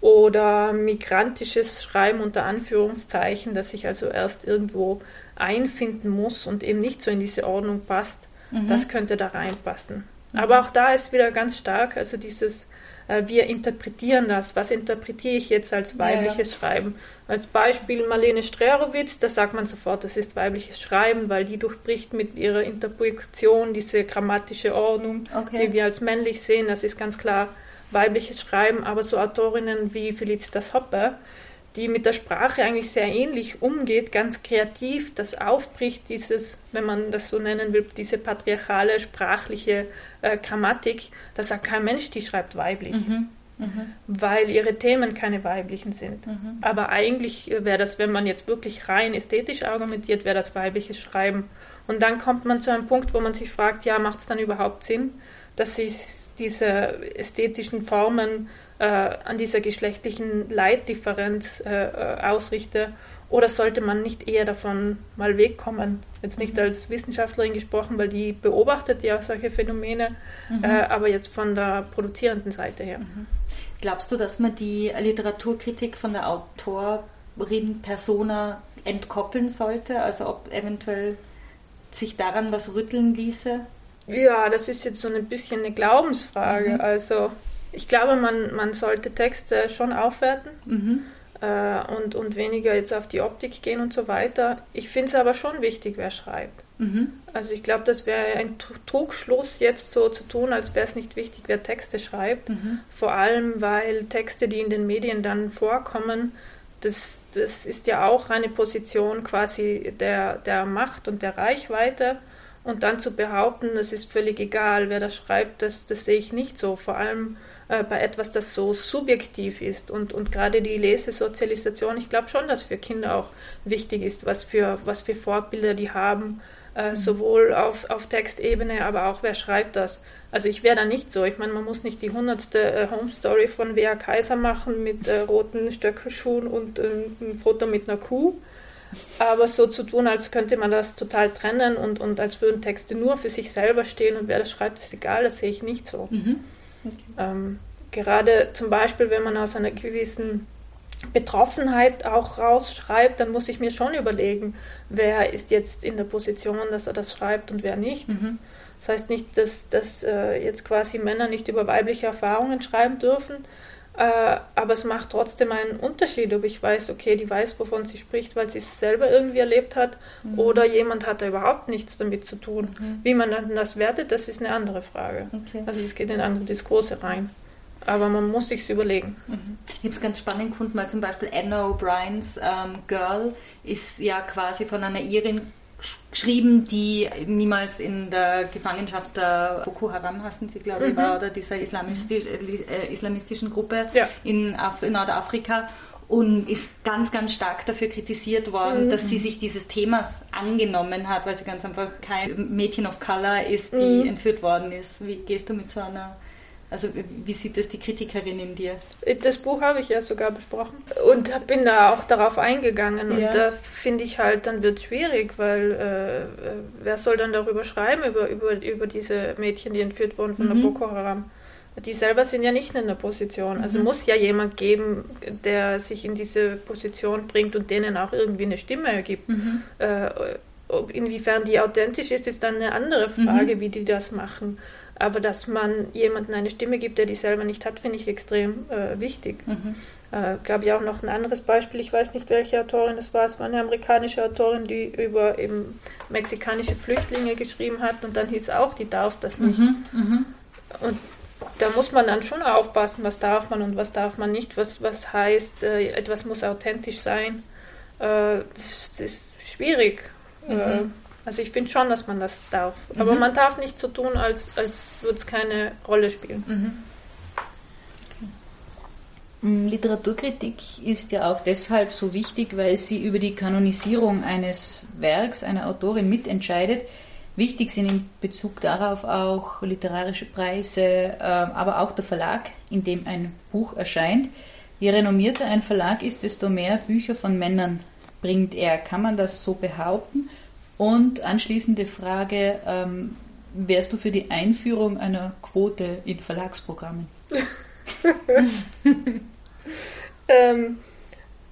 Oder migrantisches Schreiben unter Anführungszeichen, dass sich also erst irgendwo einfinden muss und eben nicht so in diese Ordnung passt, mhm. das könnte da reinpassen. Mhm. Aber auch da ist wieder ganz stark, also dieses, äh, wir interpretieren das. Was interpretiere ich jetzt als weibliches ja, ja. Schreiben? Als Beispiel Marlene Strerowitz, da sagt man sofort, das ist weibliches Schreiben, weil die durchbricht mit ihrer Interpunktion diese grammatische Ordnung, okay. die wir als männlich sehen. Das ist ganz klar weibliches Schreiben. Aber so Autorinnen wie Felicitas Hoppe, die mit der Sprache eigentlich sehr ähnlich umgeht, ganz kreativ, das aufbricht, dieses, wenn man das so nennen will, diese patriarchale sprachliche äh, Grammatik, da sagt kein Mensch, die schreibt weiblich. Mhm. Mhm. Weil ihre Themen keine weiblichen sind. Mhm. Aber eigentlich wäre das, wenn man jetzt wirklich rein ästhetisch argumentiert, wäre das weibliches Schreiben. Und dann kommt man zu einem Punkt, wo man sich fragt, ja, macht es dann überhaupt Sinn, dass sich diese ästhetischen Formen äh, an dieser geschlechtlichen Leitdifferenz äh, äh, ausrichte? Oder sollte man nicht eher davon mal wegkommen? Jetzt nicht mhm. als Wissenschaftlerin gesprochen, weil die beobachtet ja solche Phänomene, mhm. äh, aber jetzt von der produzierenden Seite her. Mhm. Glaubst du, dass man die Literaturkritik von der Autorin Persona entkoppeln sollte? Also ob eventuell sich daran was rütteln ließe? Ja, das ist jetzt so ein bisschen eine Glaubensfrage. Mhm. Also ich glaube, man, man sollte Texte schon aufwerten. Mhm. äh, und, und weniger jetzt auf die Optik gehen und so weiter. Ich finde es aber schon wichtig, wer schreibt. Mhm. Also ich glaube, das wäre ein Trugschluss, jetzt so zu tun, als wäre es nicht wichtig, wer Texte schreibt. Mhm. Vor allem, weil Texte, die in den Medien dann vorkommen, das, das ist ja auch eine Position quasi der, der Macht und der Reichweite. Und dann zu behaupten, es ist völlig egal, wer das schreibt, das, das sehe ich nicht so. Vor allem äh, bei etwas, das so subjektiv ist. Und, und gerade die Lesesozialisation, ich glaube schon, dass für Kinder auch wichtig ist, was für, was für Vorbilder die haben, äh, mhm. sowohl auf, auf Textebene, aber auch wer schreibt das. Also ich wäre da nicht so. Ich meine, man muss nicht die hundertste äh, Home Story von Wea Kaiser machen mit äh, roten Stöckelschuhen und äh, ein Foto mit einer Kuh. Aber so zu tun, als könnte man das total trennen und, und als würden Texte nur für sich selber stehen und wer das schreibt, ist egal, das sehe ich nicht so. Mhm. Okay. Ähm, gerade zum Beispiel, wenn man aus einer gewissen Betroffenheit auch rausschreibt, dann muss ich mir schon überlegen, wer ist jetzt in der Position, dass er das schreibt und wer nicht. Mhm. Das heißt nicht, dass, dass äh, jetzt quasi Männer nicht über weibliche Erfahrungen schreiben dürfen, äh, aber es macht trotzdem einen Unterschied, ob ich weiß, okay, die weiß, wovon sie spricht, weil sie es selber irgendwie erlebt hat, mhm. oder jemand hat da überhaupt nichts damit zu tun. Mhm. Wie man dann das wertet, das ist eine andere Frage. Okay. Also es geht in andere Diskurse rein. Aber man muss sich überlegen. Mhm. Ich habe es ganz spannend gefunden, weil zum Beispiel Anna O'Briens ähm, Girl ist ja quasi von einer Irin geschrieben, die niemals in der Gefangenschaft der Boko Haram, hassen sie, glaube ich, mhm. war, oder dieser islamistisch, äh, islamistischen Gruppe ja. in, Af in Nordafrika und ist ganz, ganz stark dafür kritisiert worden, mhm. dass sie sich dieses Themas angenommen hat, weil sie ganz einfach kein Mädchen of Color ist, die mhm. entführt worden ist. Wie gehst du mit so einer also wie sieht das die Kritikerin in dir? Das Buch habe ich ja sogar besprochen und bin da auch darauf eingegangen. Ja. Und da finde ich halt, dann wird es schwierig, weil äh, wer soll dann darüber schreiben, über, über, über diese Mädchen, die entführt wurden von mhm. der Boko Haram? Die selber sind ja nicht in der Position. Also mhm. muss ja jemand geben, der sich in diese Position bringt und denen auch irgendwie eine Stimme ergibt. Mhm. Äh, inwiefern die authentisch ist, ist dann eine andere Frage, mhm. wie die das machen. Aber dass man jemandem eine Stimme gibt, der die selber nicht hat, finde ich extrem äh, wichtig. Mhm. Äh, gab ja auch noch ein anderes Beispiel, ich weiß nicht, welche Autorin es war. Es war eine amerikanische Autorin, die über eben mexikanische Flüchtlinge geschrieben hat und dann hieß auch, die darf das nicht. Mhm. Mhm. Und da muss man dann schon aufpassen, was darf man und was darf man nicht, was, was heißt, äh, etwas muss authentisch sein. Äh, das, das, ist schwierig. Mhm. Also ich finde schon, dass man das darf. Mhm. Aber man darf nicht so tun, als, als würde es keine Rolle spielen. Mhm. Mm, Literaturkritik ist ja auch deshalb so wichtig, weil sie über die Kanonisierung eines Werks, einer Autorin mitentscheidet. Wichtig sind in Bezug darauf auch literarische Preise, ähm, aber auch der Verlag, in dem ein Buch erscheint. Je renommierter ein Verlag ist, desto mehr Bücher von Männern bringt er. Kann man das so behaupten? Und anschließende Frage, ähm, wärst du für die Einführung einer Quote in Verlagsprogrammen? ähm,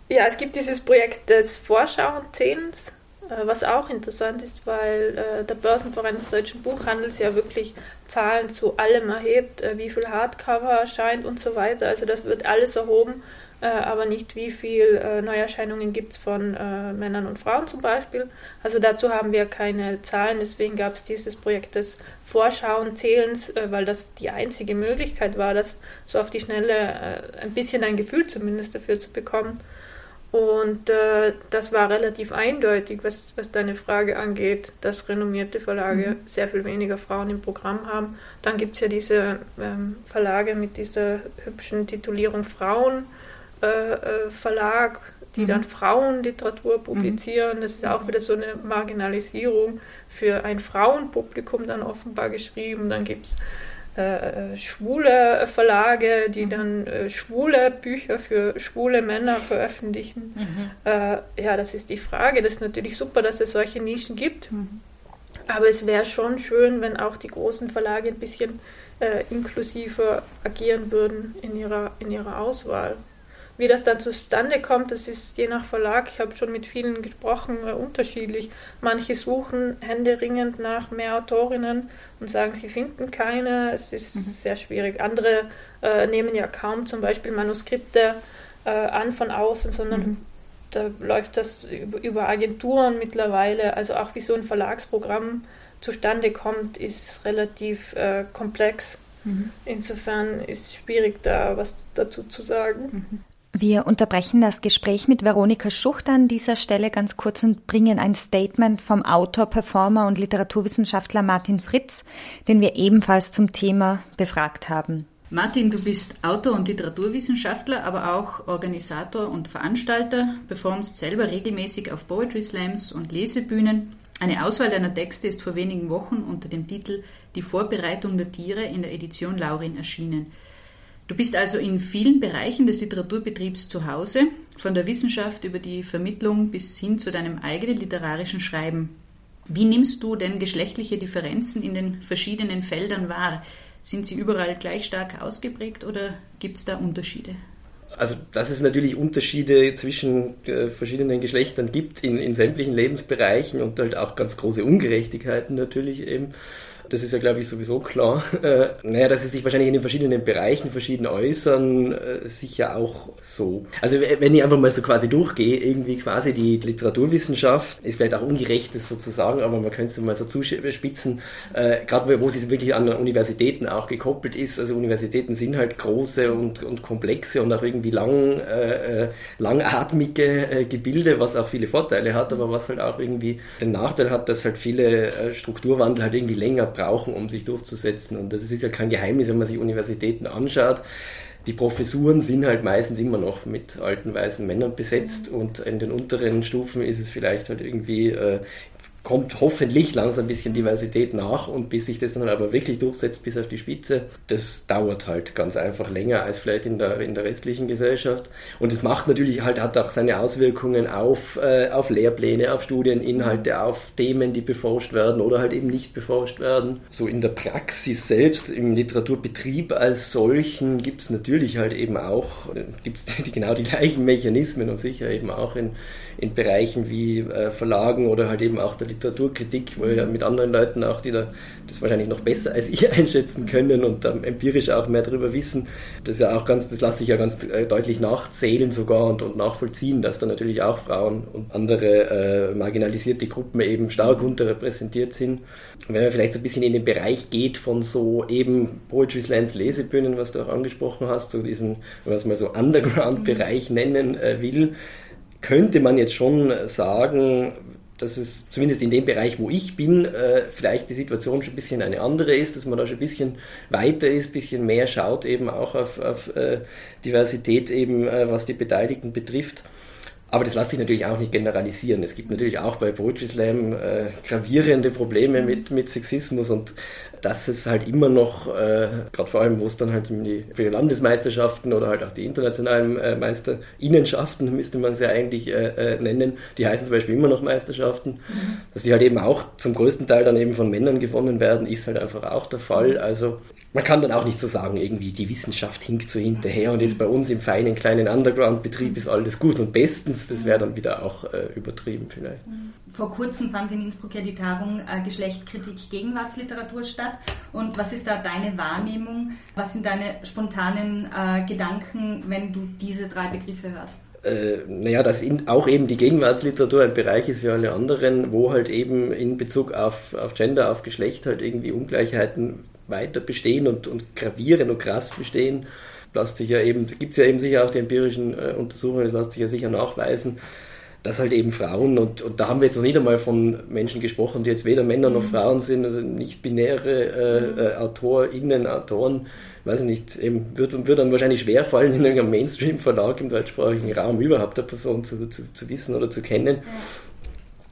ja, es gibt dieses Projekt des Vorschauenzählens, äh, was auch interessant ist, weil äh, der Börsenverein des deutschen Buchhandels ja wirklich Zahlen zu allem erhebt, äh, wie viel Hardcover erscheint und so weiter. Also das wird alles erhoben äh, aber nicht wie viel äh, Neuerscheinungen gibt es von äh, Männern und Frauen zum Beispiel. Also dazu haben wir keine Zahlen, deswegen gab es dieses Projekt des Vorschauen, Zählens, äh, weil das die einzige Möglichkeit war, das so auf die Schnelle äh, ein bisschen ein Gefühl zumindest dafür zu bekommen. Und äh, das war relativ eindeutig, was, was deine Frage angeht, dass renommierte Verlage mhm. sehr viel weniger Frauen im Programm haben. Dann gibt es ja diese ähm, Verlage mit dieser hübschen Titulierung Frauen äh, äh, Verlag, die mhm. dann Frauenliteratur publizieren. Das ist auch wieder so eine Marginalisierung für ein Frauenpublikum dann offenbar geschrieben. Dann gibt es äh, äh, schwule Verlage, die mhm. dann äh, schwule Bücher für schwule Männer veröffentlichen. Mhm. Äh, ja, das ist die Frage. Das ist natürlich super, dass es solche Nischen gibt. Mhm. Aber es wäre schon schön, wenn auch die großen Verlage ein bisschen inklusiver agieren würden in ihrer, in ihrer Auswahl. Wie das dann zustande kommt, das ist je nach Verlag, ich habe schon mit vielen gesprochen, äh, unterschiedlich. Manche suchen händeringend nach mehr Autorinnen und sagen, sie finden keine. Es ist mhm. sehr schwierig. Andere äh, nehmen ja kaum zum Beispiel Manuskripte äh, an von außen, sondern mhm. da läuft das über Agenturen mittlerweile. Also auch wie so ein Verlagsprogramm zustande kommt, ist relativ äh, komplex. Mhm. Insofern ist es schwierig, da was dazu zu sagen. Wir unterbrechen das Gespräch mit Veronika Schucht an dieser Stelle ganz kurz und bringen ein Statement vom Autor, Performer und Literaturwissenschaftler Martin Fritz, den wir ebenfalls zum Thema befragt haben. Martin, du bist Autor und Literaturwissenschaftler, aber auch Organisator und Veranstalter, performst selber regelmäßig auf Poetry Slams und Lesebühnen. Eine Auswahl deiner Texte ist vor wenigen Wochen unter dem Titel Die Vorbereitung der Tiere in der Edition Laurin erschienen. Du bist also in vielen Bereichen des Literaturbetriebs zu Hause, von der Wissenschaft über die Vermittlung bis hin zu deinem eigenen literarischen Schreiben. Wie nimmst du denn geschlechtliche Differenzen in den verschiedenen Feldern wahr? Sind sie überall gleich stark ausgeprägt oder gibt es da Unterschiede? Also, dass es natürlich Unterschiede zwischen äh, verschiedenen Geschlechtern gibt in, in sämtlichen Lebensbereichen und halt auch ganz große Ungerechtigkeiten natürlich eben das ist ja, glaube ich, sowieso klar. Äh, naja, dass sie sich wahrscheinlich in den verschiedenen Bereichen verschieden äußern, äh, sicher auch so. Also wenn ich einfach mal so quasi durchgehe, irgendwie quasi die Literaturwissenschaft, ist vielleicht auch ungerecht, das sozusagen, aber man könnte es mal so zuspitzen, äh, gerade wo sie wirklich an Universitäten auch gekoppelt ist. Also Universitäten sind halt große und, und komplexe und auch irgendwie lang, äh, äh langatmige äh, Gebilde, was auch viele Vorteile hat, aber was halt auch irgendwie den Nachteil hat, dass halt viele äh, Strukturwandel halt irgendwie länger brauchen, um sich durchzusetzen. Und das ist ja kein Geheimnis, wenn man sich Universitäten anschaut. Die Professuren sind halt meistens immer noch mit alten weißen Männern besetzt und in den unteren Stufen ist es vielleicht halt irgendwie äh, kommt hoffentlich langsam ein bisschen Diversität nach und bis sich das dann aber wirklich durchsetzt bis auf die Spitze, das dauert halt ganz einfach länger als vielleicht in der, in der restlichen Gesellschaft. Und es macht natürlich halt, hat auch seine Auswirkungen auf, äh, auf Lehrpläne, auf Studieninhalte, auf Themen, die beforscht werden oder halt eben nicht beforscht werden. So in der Praxis selbst, im Literaturbetrieb als solchen gibt es natürlich halt eben auch, äh, gibt es genau die gleichen Mechanismen und sicher eben auch in, in Bereichen wie äh, Verlagen oder halt eben auch der Literaturkritik, wo ja mit anderen Leuten auch, die da das wahrscheinlich noch besser als ich einschätzen können und ähm, empirisch auch mehr darüber wissen. Das ja auch ganz, das lasse ich ja ganz äh, deutlich nachzählen sogar und, und nachvollziehen, dass da natürlich auch Frauen und andere äh, marginalisierte Gruppen eben stark unterrepräsentiert sind. Und wenn man vielleicht so ein bisschen in den Bereich geht von so eben Poetry Slams Lesebühnen, was du auch angesprochen hast, so diesen, was man so Underground-Bereich nennen äh, will, könnte man jetzt schon sagen, dass es zumindest in dem Bereich, wo ich bin, äh, vielleicht die Situation schon ein bisschen eine andere ist, dass man da schon ein bisschen weiter ist, ein bisschen mehr schaut eben auch auf, auf äh, Diversität eben, äh, was die Beteiligten betrifft. Aber das lässt sich natürlich auch nicht generalisieren. Es gibt natürlich auch bei Poetry Slam äh, gravierende Probleme mit, mit Sexismus und dass es halt immer noch, äh, gerade vor allem, wo es dann halt die, für die Landesmeisterschaften oder halt auch die internationalen äh, Meisterinnenschaften, müsste man es ja eigentlich äh, äh, nennen, die heißen zum Beispiel immer noch Meisterschaften, mhm. dass die halt eben auch zum größten Teil dann eben von Männern gewonnen werden, ist halt einfach auch der Fall. Also man kann dann auch nicht so sagen, irgendwie die Wissenschaft hinkt so hinterher und jetzt bei uns im feinen kleinen Underground-Betrieb ist alles gut und bestens, das wäre dann wieder auch äh, übertrieben vielleicht. Vor kurzem fand in Innsbruck ja die Tagung äh, Geschlechtkritik Gegenwartsliteratur statt. Und was ist da deine Wahrnehmung? Was sind deine spontanen äh, Gedanken, wenn du diese drei Begriffe hörst? Äh, naja, dass in, auch eben die Gegenwartsliteratur ein Bereich ist wie alle anderen, wo halt eben in Bezug auf, auf Gender, auf Geschlecht halt irgendwie Ungleichheiten weiter bestehen und, und gravieren und krass bestehen. Lässt sich ja eben, gibt es ja eben sicher auch die empirischen äh, Untersuchungen, das lässt sich ja sicher nachweisen, dass halt eben Frauen, und, und da haben wir jetzt noch nicht einmal von Menschen gesprochen, die jetzt weder Männer noch mhm. Frauen sind, also nicht binäre äh, mhm. äh, AutorInnen, Autoren, weiß ich nicht, eben wird, wird dann wahrscheinlich schwerfallen, in einem Mainstream-Verlag im deutschsprachigen Raum überhaupt eine Person zu, zu, zu wissen oder zu kennen.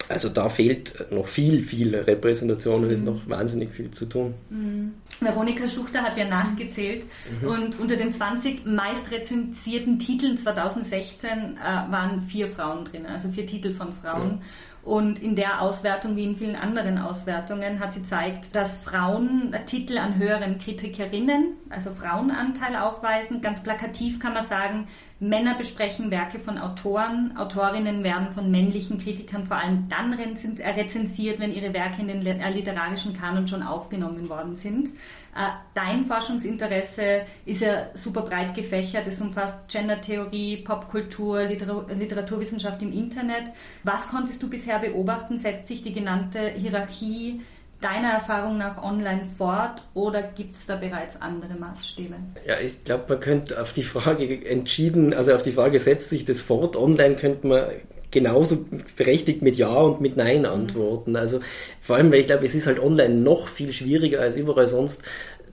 Also da fehlt noch viel, viel Repräsentation und mhm. ist noch wahnsinnig viel zu tun. Mhm. Veronika Schuchter hat ja nachgezählt mhm. und unter den 20 meist rezensierten Titeln 2016 äh, waren vier Frauen drin, also vier Titel von Frauen. Und in der Auswertung, wie in vielen anderen Auswertungen, hat sie gezeigt, dass Frauen Titel an höheren Kritikerinnen, also Frauenanteil aufweisen. Ganz plakativ kann man sagen, Männer besprechen Werke von Autoren, Autorinnen werden von männlichen Kritikern vor allem dann rezensiert, wenn ihre Werke in den äh, literarischen Kanon schon aufgenommen worden sind. Äh, dein Forschungsinteresse ist ja super breit gefächert. Es umfasst Gendertheorie, Popkultur, Literaturwissenschaft im Internet. Was konntest du bisher beobachten? Setzt sich die genannte Hierarchie deiner Erfahrung nach online fort oder gibt es da bereits andere Maßstäbe? Ja, ich glaube, man könnte auf die Frage entschieden, also auf die Frage, setzt sich das fort online, könnte man genauso berechtigt mit Ja und mit Nein mhm. antworten. Also vor allem, weil ich glaube, es ist halt online noch viel schwieriger als überall sonst,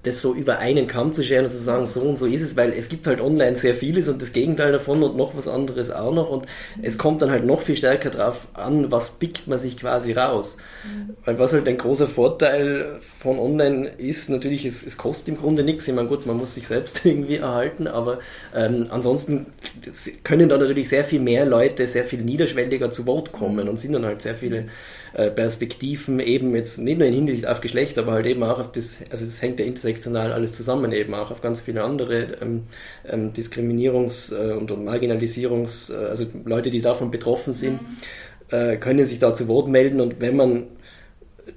das so über einen Kamm zu scheren und zu sagen, so und so ist es, weil es gibt halt online sehr vieles und das Gegenteil davon und noch was anderes auch noch und es kommt dann halt noch viel stärker drauf an, was pickt man sich quasi raus. Mhm. Weil was halt ein großer Vorteil von online ist, natürlich, es, es kostet im Grunde nichts. Ich meine, gut, man muss sich selbst irgendwie erhalten, aber ähm, ansonsten können da natürlich sehr viel mehr Leute sehr viel niederschwelliger zu Wort kommen und sind dann halt sehr viele Perspektiven eben jetzt nicht nur in Hinsicht auf Geschlecht, aber halt eben auch auf das, also das hängt ja intersektional alles zusammen eben auch auf ganz viele andere ähm, ähm, Diskriminierungs- äh, und, und Marginalisierungs-, äh, also Leute, die davon betroffen sind, mhm. äh, können sich da zu Wort melden und wenn man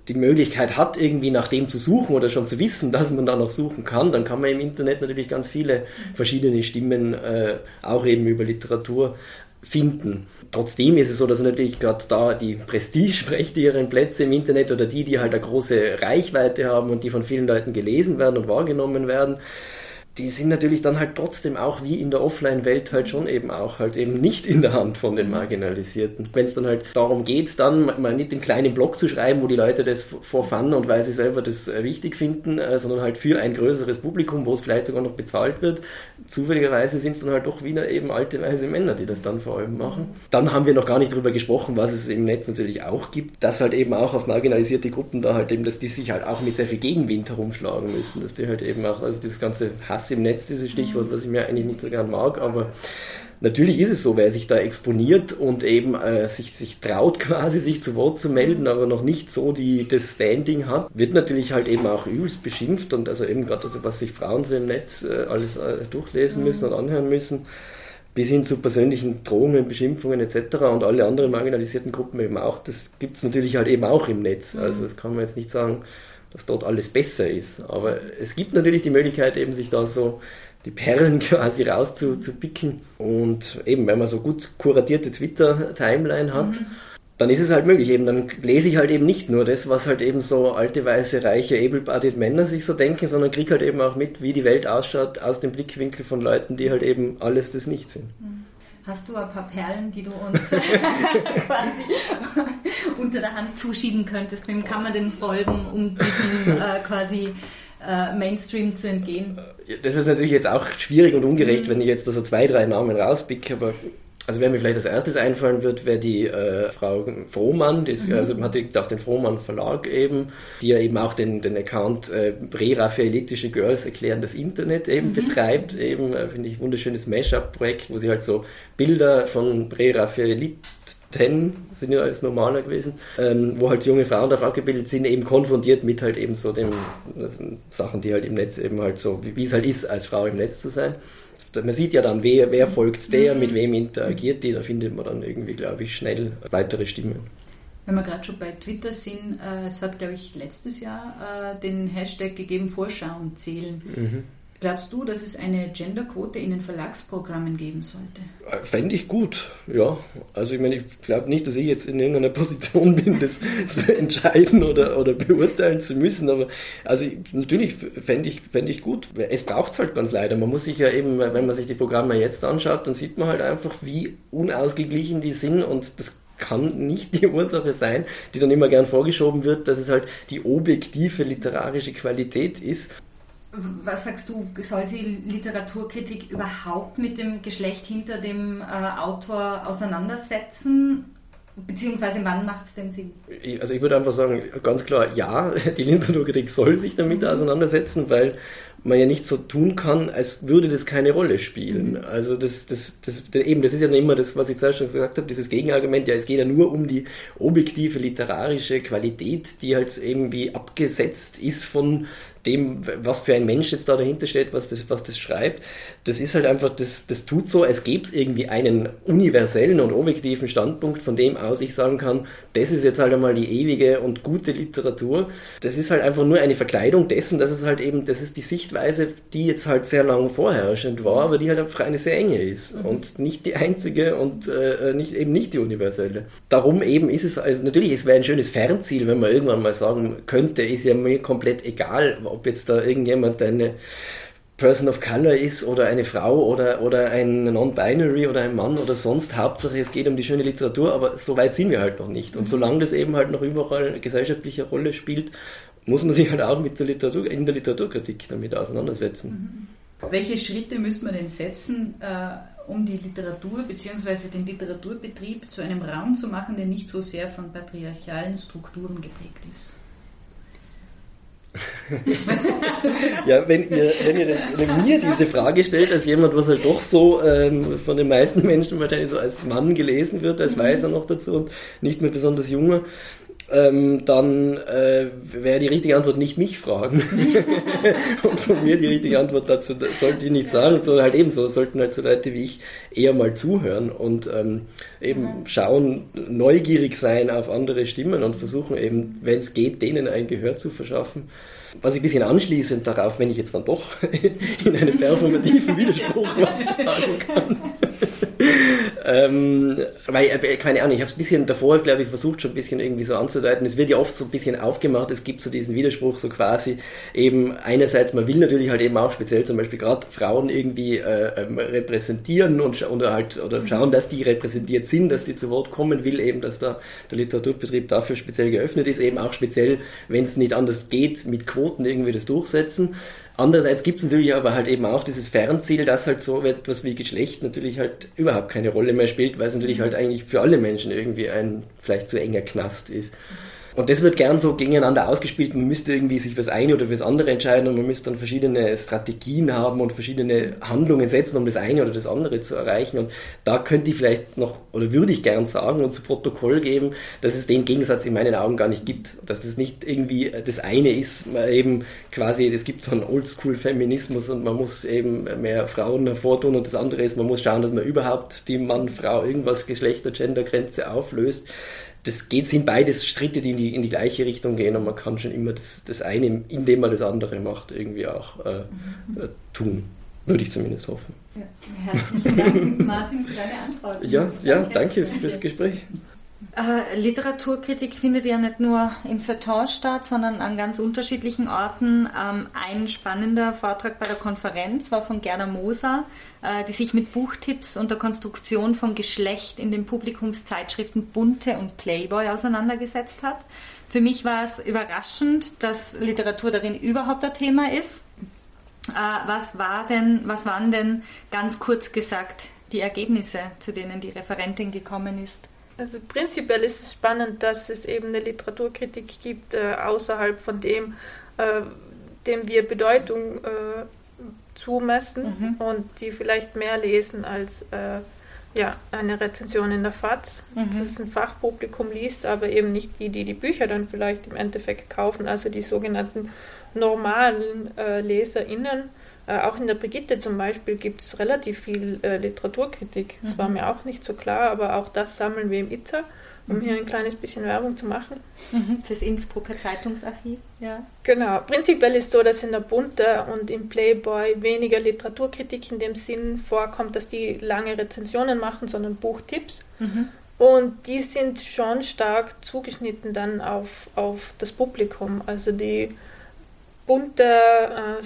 die Möglichkeit hat, irgendwie nach dem zu suchen oder schon zu wissen, dass man da noch suchen kann, dann kann man im Internet natürlich ganz viele mhm. verschiedene Stimmen äh, auch eben über Literatur finden. Trotzdem ist es so, dass natürlich gerade da die prestigeträchtigeren Plätze im Internet oder die, die halt eine große Reichweite haben und die von vielen Leuten gelesen werden und wahrgenommen werden, die sind natürlich dann halt trotzdem auch wie in der Offline-Welt halt schon eben auch halt eben nicht in der Hand von den Marginalisierten. Wenn es dann halt darum geht, dann mal nicht den kleinen Blog zu schreiben, wo die Leute das for fun und weil sie selber das wichtig finden, äh, sondern halt für ein größeres Publikum, wo es vielleicht sogar noch bezahlt wird. Zufälligerweise sind es dann halt doch wieder eben alte weise Männer, die das dann vor allem machen. Dann haben wir noch gar nicht darüber gesprochen, was es im Netz natürlich auch gibt, dass halt eben auch auf marginalisierte Gruppen da halt eben, dass die sich halt auch mit sehr viel Gegenwind herumschlagen müssen, dass die halt eben auch, also das ganze Hass Hass im Netz, dieses Stichwort, was ich mir eigentlich nicht so gern mag, aber natürlich ist es so, wer sich da exponiert und eben äh, sich, sich traut quasi, sich zu Wort zu melden, aber noch nicht so die, das Standing hat, wird natürlich halt eben auch übelst beschimpft und also eben gerade, also was sich Frauen so im Netz äh, alles äh, durchlesen müssen und anhören müssen, bis hin zu persönlichen Drohungen, Beschimpfungen etc. und alle anderen marginalisierten Gruppen eben auch, das gibt es natürlich halt eben auch im Netz. Also das kann man jetzt nicht sagen, dass dort alles besser ist. Aber es gibt natürlich die Möglichkeit, eben sich da so die Perlen quasi rauszupicken. Und eben, wenn man so gut kuratierte Twitter-Timeline hat, mhm. dann ist es halt möglich. Eben, dann lese ich halt eben nicht nur das, was halt eben so alte, weiße, reiche, able-bodied Männer sich so denken, sondern kriege halt eben auch mit, wie die Welt ausschaut aus dem Blickwinkel von Leuten, die halt eben alles das nicht sind. Mhm. Hast du ein paar Perlen, die du uns quasi unter der Hand zuschieben könntest? Wem kann man denn folgen, um diesem äh, quasi äh, Mainstream zu entgehen? Das ist natürlich jetzt auch schwierig und ungerecht, mhm. wenn ich jetzt da so zwei, drei Namen rauspicke, aber also wer mir vielleicht als erstes einfallen wird, wäre die äh, Frau Frohmann, die ist, mhm. also hat auch den Frohmann Verlag eben, die ja eben auch den, den Account äh, Prä-Raphaelitische Girls erklären das Internet eben mhm. betreibt, eben, äh, finde ich, wunderschönes Mashup-Projekt, wo sie halt so Bilder von Prä-Raphaeliten sind ja alles normaler gewesen, ähm, wo halt junge Frauen darauf abgebildet sind, eben konfrontiert mit halt eben so den äh, Sachen, die halt im Netz eben halt so, wie, wie es halt ist, als Frau im Netz zu sein man sieht ja dann, wer, wer folgt der, mit wem interagiert die, da findet man dann irgendwie, glaube ich, schnell weitere Stimmen. Wenn wir gerade schon bei Twitter sind, äh, es hat, glaube ich, letztes Jahr äh, den Hashtag gegeben, Vorschauen zählen. Mhm. Glaubst du, dass es eine Genderquote in den Verlagsprogrammen geben sollte? Fände ich gut, ja. Also ich meine, ich glaube nicht, dass ich jetzt in irgendeiner Position bin, das zu entscheiden oder, oder beurteilen zu müssen, aber also ich, natürlich fände ich, fänd ich gut. Es braucht es halt ganz leider. Man muss sich ja eben, wenn man sich die Programme jetzt anschaut, dann sieht man halt einfach, wie unausgeglichen die sind und das kann nicht die Ursache sein, die dann immer gern vorgeschoben wird, dass es halt die objektive literarische Qualität ist. Was sagst du, soll sie Literaturkritik überhaupt mit dem Geschlecht hinter dem äh, Autor auseinandersetzen? Beziehungsweise wann macht es denn Sinn? Also ich würde einfach sagen, ganz klar, ja, die Literaturkritik soll sich damit mhm. auseinandersetzen, weil man ja nicht so tun kann, als würde das keine Rolle spielen. Mhm. Also das, das, das, eben, das ist ja immer das, was ich zuerst schon gesagt habe, dieses Gegenargument, ja, es geht ja nur um die objektive literarische Qualität, die halt irgendwie abgesetzt ist von dem, was für ein Mensch jetzt da dahinter steht, was das, was das schreibt, das ist halt einfach, das, das tut so, als gäbe es irgendwie einen universellen und objektiven Standpunkt, von dem aus ich sagen kann, das ist jetzt halt einmal die ewige und gute Literatur. Das ist halt einfach nur eine Verkleidung dessen, dass es halt eben, das ist die Sichtweise, die jetzt halt sehr lang vorherrschend war, aber die halt einfach eine sehr enge ist mhm. und nicht die einzige und äh, nicht, eben nicht die universelle. Darum eben ist es, also natürlich, es wäre ein schönes Fernziel, wenn man irgendwann mal sagen könnte, ist ja mir komplett egal, ob jetzt da irgendjemand eine Person of Color ist oder eine Frau oder, oder ein Non-Binary oder ein Mann oder sonst. Hauptsache es geht um die schöne Literatur, aber so weit sind wir halt noch nicht. Und mhm. solange das eben halt noch überall eine gesellschaftliche Rolle spielt, muss man sich halt auch mit der Literatur, in der Literaturkritik damit auseinandersetzen. Mhm. Welche Schritte müsste man denn setzen, äh, um die Literatur bzw. den Literaturbetrieb zu einem Raum zu machen, der nicht so sehr von patriarchalen Strukturen geprägt ist? Ja, wenn ihr, wenn ihr das, wenn mir diese Frage stellt, als jemand, was halt doch so ähm, von den meisten Menschen wahrscheinlich so als Mann gelesen wird, als Weißer noch dazu und nicht mehr besonders junger, ähm, dann äh, wäre die richtige Antwort nicht mich fragen. und von mir die richtige Antwort dazu sollte ich nicht sagen, sondern halt ebenso, sollten halt so Leute wie ich eher mal zuhören und ähm, eben mhm. schauen, neugierig sein auf andere Stimmen und versuchen eben, wenn es geht, denen ein Gehör zu verschaffen. Was ich ein bisschen anschließend darauf, wenn ich jetzt dann doch in einem performativen Widerspruch was sagen kann. ähm, weil, äh, keine Ahnung, ich habe es ein bisschen davor, glaube ich, versucht schon ein bisschen irgendwie so anzudeuten. Es wird ja oft so ein bisschen aufgemacht, es gibt so diesen Widerspruch, so quasi eben einerseits, man will natürlich halt eben auch speziell zum Beispiel gerade Frauen irgendwie äh, ähm, repräsentieren und oder halt oder mhm. schauen, dass die repräsentiert sind, dass die zu Wort kommen, will eben, dass da der Literaturbetrieb dafür speziell geöffnet ist, eben auch speziell, wenn es nicht anders geht, mit Quoten irgendwie das durchsetzen. Andererseits gibt es natürlich aber halt eben auch dieses Fernziel, dass halt so etwas wie Geschlecht natürlich halt überhaupt keine Rolle mehr spielt, weil es natürlich halt eigentlich für alle Menschen irgendwie ein vielleicht zu enger Knast ist. Und das wird gern so gegeneinander ausgespielt. Man müsste irgendwie sich fürs eine oder fürs andere entscheiden und man müsste dann verschiedene Strategien haben und verschiedene Handlungen setzen, um das eine oder das andere zu erreichen. Und da könnte ich vielleicht noch oder würde ich gern sagen und zu Protokoll geben, dass es den Gegensatz in meinen Augen gar nicht gibt. Dass das nicht irgendwie das eine ist, eben quasi, es gibt so einen Oldschool-Feminismus und man muss eben mehr Frauen hervortun und das andere ist, man muss schauen, dass man überhaupt die Mann-Frau irgendwas Geschlechter-Gender-Grenze auflöst das geht, sind beides Schritte, die in die, in die gleiche Richtung gehen und man kann schon immer das, das eine, indem man das andere macht, irgendwie auch äh, mhm. äh, tun. Würde ich zumindest hoffen. Ja, herzlichen Dank, Martin, für deine Antwort. Ja, ja danke, danke fürs Gespräch. Äh, Literaturkritik findet ja nicht nur im Feuilleton statt, sondern an ganz unterschiedlichen Orten. Ähm, ein spannender Vortrag bei der Konferenz war von Gerda Moser, äh, die sich mit Buchtipps und der Konstruktion von Geschlecht in den Publikumszeitschriften Bunte und Playboy auseinandergesetzt hat. Für mich war es überraschend, dass Literatur darin überhaupt ein Thema ist. Äh, was, war denn, was waren denn ganz kurz gesagt die Ergebnisse, zu denen die Referentin gekommen ist? Also prinzipiell ist es spannend, dass es eben eine Literaturkritik gibt, äh, außerhalb von dem, äh, dem wir Bedeutung äh, zumessen mhm. und die vielleicht mehr lesen als äh, ja, eine Rezension in der FAZ. Mhm. Das ist ein Fachpublikum liest, aber eben nicht die, die die Bücher dann vielleicht im Endeffekt kaufen, also die sogenannten normalen äh, LeserInnen äh, auch in der Brigitte zum Beispiel gibt es relativ viel äh, Literaturkritik. Das mhm. war mir auch nicht so klar, aber auch das sammeln wir im ITZA, um mhm. hier ein kleines bisschen Werbung zu machen. Mhm. Fürs Innsbrucker Zeitungsarchiv, ja. Genau. Prinzipiell ist so, dass in der Bunte und im Playboy weniger Literaturkritik in dem Sinn vorkommt, dass die lange Rezensionen machen, sondern Buchtipps. Mhm. Und die sind schon stark zugeschnitten dann auf, auf das Publikum. Also die bunte äh,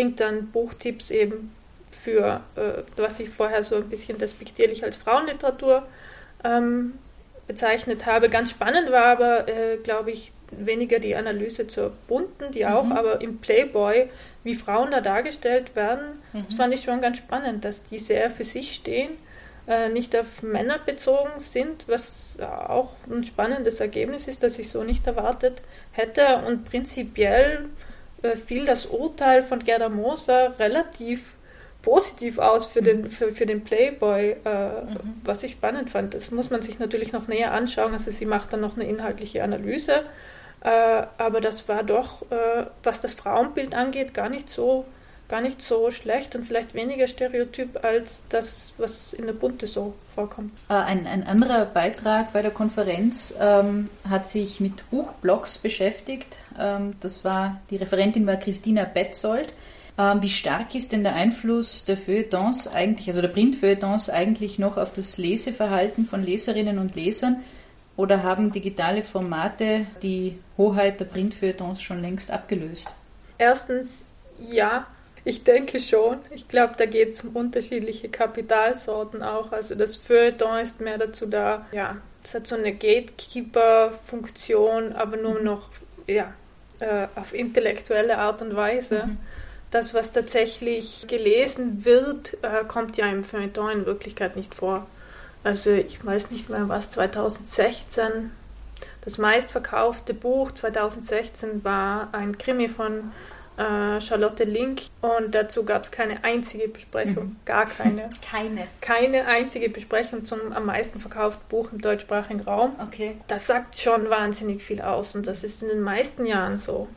bringt dann Buchtipps eben für, äh, was ich vorher so ein bisschen despektierlich als Frauenliteratur ähm, bezeichnet habe. Ganz spannend war aber, äh, glaube ich, weniger die Analyse zur bunten, die auch, mhm. aber im Playboy, wie Frauen da dargestellt werden, mhm. das fand ich schon ganz spannend, dass die sehr für sich stehen äh, nicht auf Männer bezogen sind, was auch ein spannendes Ergebnis ist, das ich so nicht erwartet hätte. Und prinzipiell fiel das Urteil von Gerda Moser relativ positiv aus für den, für, für den Playboy, äh, mhm. was ich spannend fand. Das muss man sich natürlich noch näher anschauen. Also sie macht dann noch eine inhaltliche Analyse. Äh, aber das war doch, äh, was das Frauenbild angeht, gar nicht so gar nicht so schlecht und vielleicht weniger stereotyp als das, was in der Bunte so vorkommt. Äh, ein, ein anderer Beitrag bei der Konferenz ähm, hat sich mit Buchblogs beschäftigt. Ähm, das war, die Referentin war Christina Betzold. Ähm, wie stark ist denn der Einfluss der Feuilletons eigentlich, also der Printfeuilletons eigentlich noch auf das Leseverhalten von Leserinnen und Lesern? Oder haben digitale Formate die Hoheit der Printfeuilletons schon längst abgelöst? Erstens ja, ich denke schon. Ich glaube, da geht es um unterschiedliche Kapitalsorten auch. Also das Feuilleton ist mehr dazu da, ja, es hat so eine Gatekeeper-Funktion, aber nur mhm. noch ja, äh, auf intellektuelle Art und Weise. Mhm. Das, was tatsächlich gelesen wird, äh, kommt ja im Feuilleton in Wirklichkeit nicht vor. Also ich weiß nicht mehr, was 2016 das meistverkaufte Buch 2016 war ein Krimi von äh, Charlotte Link und dazu gab es keine einzige Besprechung, mhm. gar keine. keine. Keine einzige Besprechung zum am meisten verkauften Buch im deutschsprachigen Raum. Okay. Das sagt schon wahnsinnig viel aus und das ist in den meisten Jahren so.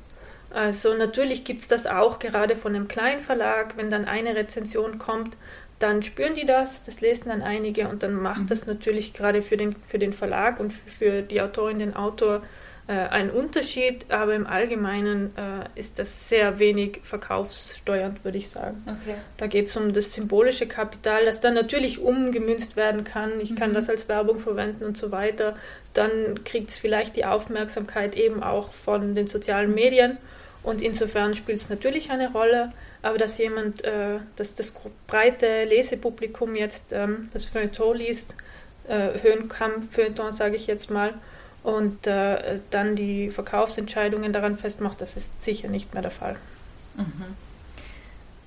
Also natürlich gibt es das auch gerade von einem kleinen Verlag, wenn dann eine Rezension kommt, dann spüren die das, das lesen dann einige und dann macht mhm. das natürlich gerade für den, für den Verlag und für, für die Autorin, den Autor äh, ein Unterschied, aber im Allgemeinen äh, ist das sehr wenig verkaufssteuernd, würde ich sagen. Okay. Da geht es um das symbolische Kapital, das dann natürlich umgemünzt werden kann. Ich mhm. kann das als Werbung verwenden und so weiter. Dann kriegt es vielleicht die Aufmerksamkeit eben auch von den sozialen Medien. Und insofern spielt es natürlich eine Rolle, aber dass jemand, äh, dass das breite Lesepublikum jetzt ähm, das Feuilleton liest, äh, Höhenkampf-Feuilleton, sage ich jetzt mal, und äh, dann die Verkaufsentscheidungen daran festmacht, das ist sicher nicht mehr der Fall. Mhm.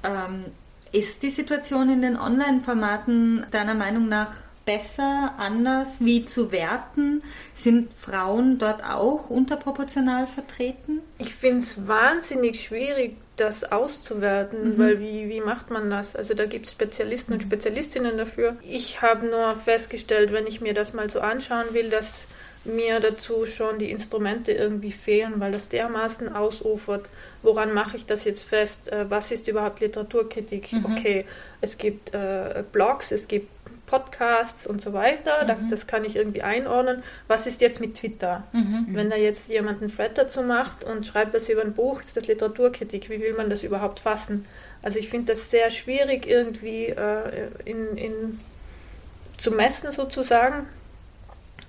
Ähm, ist die Situation in den Online-Formaten deiner Meinung nach besser, anders, wie zu werten? Sind Frauen dort auch unterproportional vertreten? Ich finde es wahnsinnig schwierig, das auszuwerten, mhm. weil wie, wie macht man das? Also da gibt es Spezialisten und Spezialistinnen dafür. Ich habe nur festgestellt, wenn ich mir das mal so anschauen will, dass mir dazu schon die Instrumente irgendwie fehlen, weil das dermaßen ausufert. Woran mache ich das jetzt fest? Äh, was ist überhaupt Literaturkritik? Mhm. Okay, es gibt äh, Blogs, es gibt Podcasts und so weiter. Mhm. Das kann ich irgendwie einordnen. Was ist jetzt mit Twitter? Mhm. Wenn da jetzt jemand einen Thread dazu macht und schreibt das über ein Buch, ist das Literaturkritik. Wie will man das überhaupt fassen? Also ich finde das sehr schwierig irgendwie äh, in, in, zu messen sozusagen.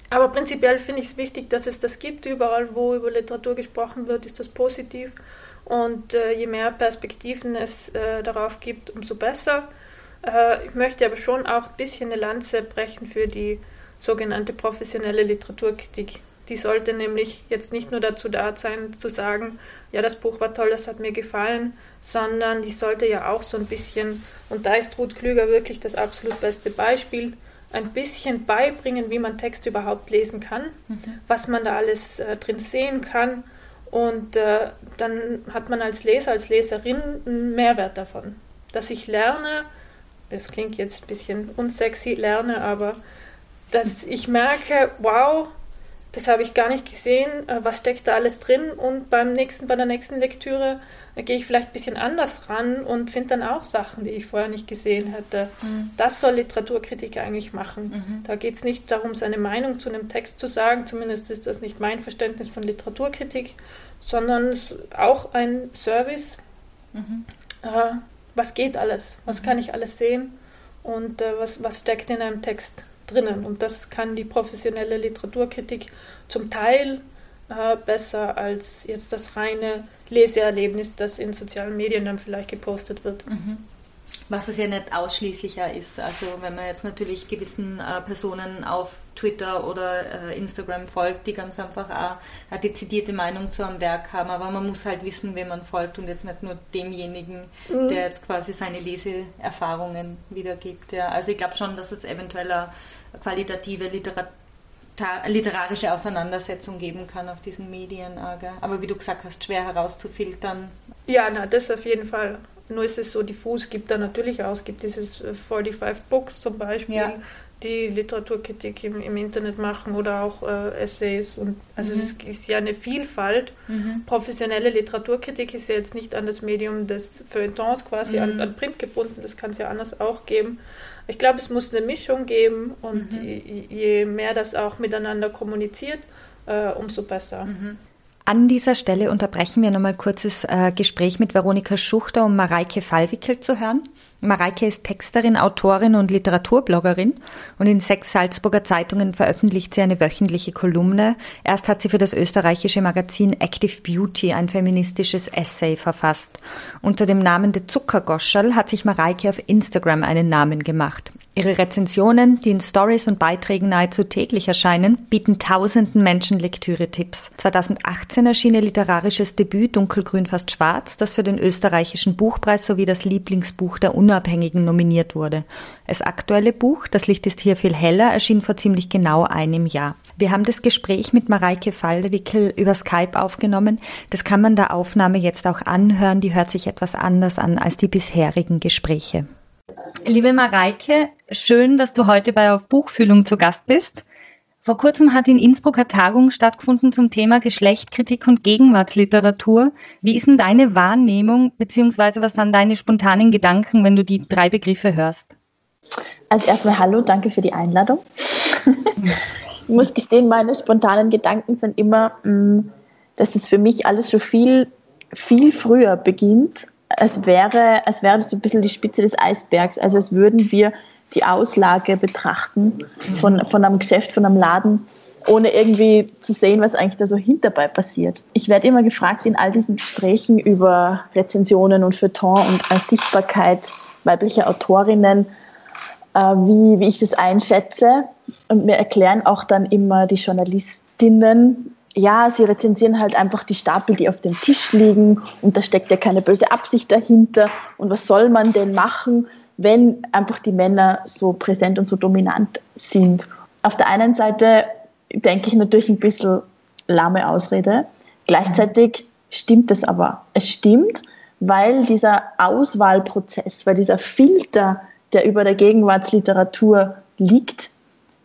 Aber prinzipiell finde ich es wichtig, dass es das gibt. Überall, wo über Literatur gesprochen wird, ist das positiv. Und äh, je mehr Perspektiven es äh, darauf gibt, umso besser. Äh, ich möchte aber schon auch ein bisschen eine Lanze brechen für die sogenannte professionelle Literaturkritik. Die sollte nämlich jetzt nicht nur dazu da sein, zu sagen, ja, das Buch war toll, das hat mir gefallen, sondern die sollte ja auch so ein bisschen, und da ist Ruth Klüger wirklich das absolut beste Beispiel, ein bisschen beibringen, wie man Text überhaupt lesen kann, mhm. was man da alles äh, drin sehen kann. Und äh, dann hat man als Leser, als Leserin einen Mehrwert davon. Dass ich lerne, das klingt jetzt ein bisschen unsexy, lerne, aber dass ich merke, wow, das habe ich gar nicht gesehen, äh, was steckt da alles drin und beim nächsten, bei der nächsten Lektüre äh, gehe ich vielleicht ein bisschen anders ran und finde dann auch Sachen, die ich vorher nicht gesehen hätte. Mhm. Das soll Literaturkritik eigentlich machen. Mhm. Da geht es nicht darum, seine Meinung zu einem Text zu sagen, zumindest ist das nicht mein Verständnis von Literaturkritik, sondern auch ein Service. Mhm. Äh, was geht alles? Was kann ich alles sehen? Und äh, was, was steckt in einem Text? drinnen. Und das kann die professionelle Literaturkritik zum Teil äh, besser als jetzt das reine Leseerlebnis, das in sozialen Medien dann vielleicht gepostet wird. Mhm. Was es ja nicht ausschließlicher ist. Also wenn man jetzt natürlich gewissen äh, Personen auf Twitter oder äh, Instagram folgt, die ganz einfach auch eine dezidierte Meinung zu einem Werk haben, aber man muss halt wissen, wem man folgt und jetzt nicht nur demjenigen, mhm. der jetzt quasi seine Leseerfahrungen wiedergibt. Ja. Also ich glaube schon, dass es eventuell eine qualitative Literatur literarische Auseinandersetzung geben kann auf diesen Medien. Aber wie du gesagt hast, schwer herauszufiltern. Ja, na, das auf jeden Fall. Nur ist es so diffus, gibt da natürlich auch, es gibt dieses 45 äh, Books zum Beispiel, ja. Die Literaturkritik im, im, Internet machen oder auch äh, Essays. Und, also mhm. es ist ja eine Vielfalt. Mhm. Professionelle Literaturkritik ist ja jetzt nicht an das Medium des Feuilletons quasi, mhm. an, an Print gebunden, das kann es ja anders auch geben. Ich glaube, es muss eine Mischung geben und mhm. je, je, mehr das auch miteinander kommuniziert, äh, umso besser. An dieser Stelle unterbrechen wir nochmal kurzes äh, Gespräch mit Veronika Schuchter, um Mareike Fallwickel zu hören. Mareike ist Texterin, Autorin und Literaturbloggerin und in sechs Salzburger Zeitungen veröffentlicht sie eine wöchentliche Kolumne. Erst hat sie für das österreichische Magazin Active Beauty ein feministisches Essay verfasst. Unter dem Namen de Zuckergoscherl hat sich Mareike auf Instagram einen Namen gemacht. Ihre Rezensionen, die in Stories und Beiträgen nahezu täglich erscheinen, bieten tausenden Menschen Lektüre-Tipps. 2018 erschien ihr literarisches Debüt Dunkelgrün fast schwarz, das für den österreichischen Buchpreis sowie das Lieblingsbuch der Unabhängigen nominiert wurde. Das aktuelle Buch, Das Licht ist hier viel heller, erschien vor ziemlich genau einem Jahr. Wir haben das Gespräch mit Mareike Fallwickel über Skype aufgenommen. Das kann man der Aufnahme jetzt auch anhören. Die hört sich etwas anders an als die bisherigen Gespräche. Liebe Mareike, schön, dass du heute bei Auf Buchfühlung zu Gast bist. Vor kurzem hat in Innsbruck eine Tagung stattgefunden zum Thema Geschlechtkritik und Gegenwartsliteratur. Wie ist denn deine Wahrnehmung, beziehungsweise was sind deine spontanen Gedanken, wenn du die drei Begriffe hörst? Also erstmal hallo, danke für die Einladung. ich muss gestehen, meine spontanen Gedanken sind immer, mm, dass es für mich alles so viel, viel früher beginnt als wäre, als wäre das so ein bisschen die Spitze des Eisbergs. Also als würden wir die Auslage betrachten von, von einem Geschäft, von einem Laden, ohne irgendwie zu sehen, was eigentlich da so hinterbei passiert. Ich werde immer gefragt in all diesen Gesprächen über Rezensionen und Feuilleton und Sichtbarkeit weiblicher Autorinnen, äh, wie, wie ich das einschätze. Und mir erklären auch dann immer die Journalistinnen, ja, sie rezensieren halt einfach die Stapel, die auf dem Tisch liegen und da steckt ja keine böse Absicht dahinter. Und was soll man denn machen, wenn einfach die Männer so präsent und so dominant sind? Auf der einen Seite denke ich natürlich ein bisschen lahme Ausrede. Gleichzeitig stimmt es aber. Es stimmt, weil dieser Auswahlprozess, weil dieser Filter, der über der Gegenwartsliteratur liegt,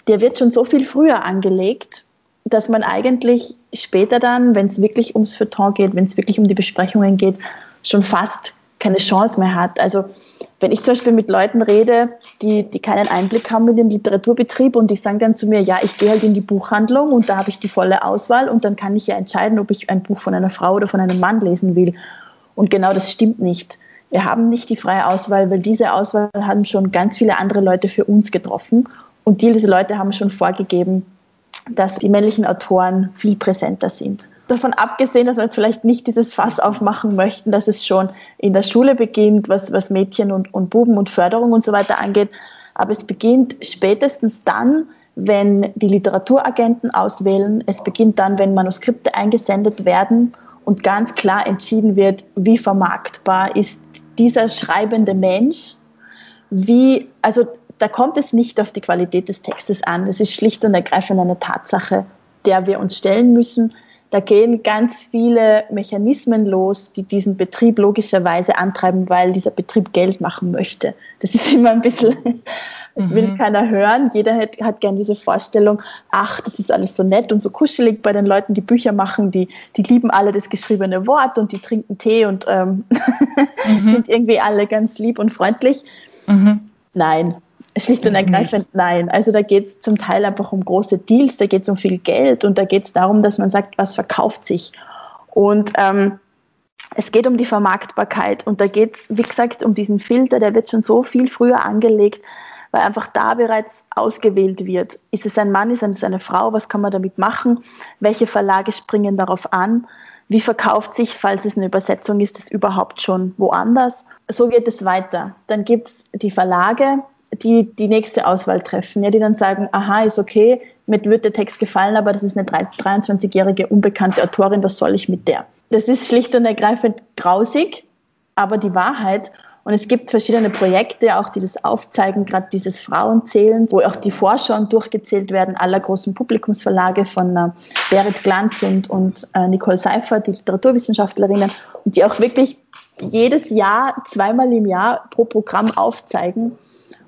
der wird schon so viel früher angelegt dass man eigentlich später dann, wenn es wirklich ums Feuilleton geht, wenn es wirklich um die Besprechungen geht, schon fast keine Chance mehr hat. Also wenn ich zum Beispiel mit Leuten rede, die, die keinen Einblick haben in den Literaturbetrieb und die sagen dann zu mir, ja, ich gehe halt in die Buchhandlung und da habe ich die volle Auswahl und dann kann ich ja entscheiden, ob ich ein Buch von einer Frau oder von einem Mann lesen will. Und genau das stimmt nicht. Wir haben nicht die freie Auswahl, weil diese Auswahl haben schon ganz viele andere Leute für uns getroffen und diese Leute haben schon vorgegeben, dass die männlichen Autoren viel präsenter sind. Davon abgesehen, dass wir jetzt vielleicht nicht dieses Fass aufmachen möchten, dass es schon in der Schule beginnt, was, was Mädchen und, und Buben und Förderung und so weiter angeht. Aber es beginnt spätestens dann, wenn die Literaturagenten auswählen. Es beginnt dann, wenn Manuskripte eingesendet werden und ganz klar entschieden wird, wie vermarktbar ist dieser schreibende Mensch. Wie, also da kommt es nicht auf die Qualität des Textes an. Das ist schlicht und ergreifend eine Tatsache, der wir uns stellen müssen. Da gehen ganz viele Mechanismen los, die diesen Betrieb logischerweise antreiben, weil dieser Betrieb Geld machen möchte. Das ist immer ein bisschen, das will mhm. keiner hören. Jeder hat, hat gern diese Vorstellung, ach, das ist alles so nett und so kuschelig bei den Leuten, die Bücher machen, die, die lieben alle das geschriebene Wort und die trinken Tee und ähm, mhm. sind irgendwie alle ganz lieb und freundlich. Mhm. Nein, Schlicht und ergreifend nein. Also da geht es zum Teil einfach um große Deals, da geht es um viel Geld und da geht es darum, dass man sagt, was verkauft sich. Und ähm, es geht um die Vermarktbarkeit und da geht es, wie gesagt, um diesen Filter, der wird schon so viel früher angelegt, weil einfach da bereits ausgewählt wird. Ist es ein Mann, ist es eine Frau, was kann man damit machen? Welche Verlage springen darauf an? wie verkauft sich, falls es eine Übersetzung ist, das überhaupt schon woanders. So geht es weiter. Dann gibt es die Verlage, die die nächste Auswahl treffen, ja, die dann sagen, aha, ist okay, mir wird der Text gefallen, aber das ist eine 23-jährige unbekannte Autorin, was soll ich mit der? Das ist schlicht und ergreifend grausig, aber die Wahrheit. Und es gibt verschiedene Projekte, auch die das aufzeigen, gerade dieses Frauenzählen, wo auch die Vorschauen durchgezählt werden, aller großen Publikumsverlage von äh, Berit Glanz und, und äh, Nicole Seifert, die Literaturwissenschaftlerinnen, und die auch wirklich jedes Jahr, zweimal im Jahr pro Programm aufzeigen,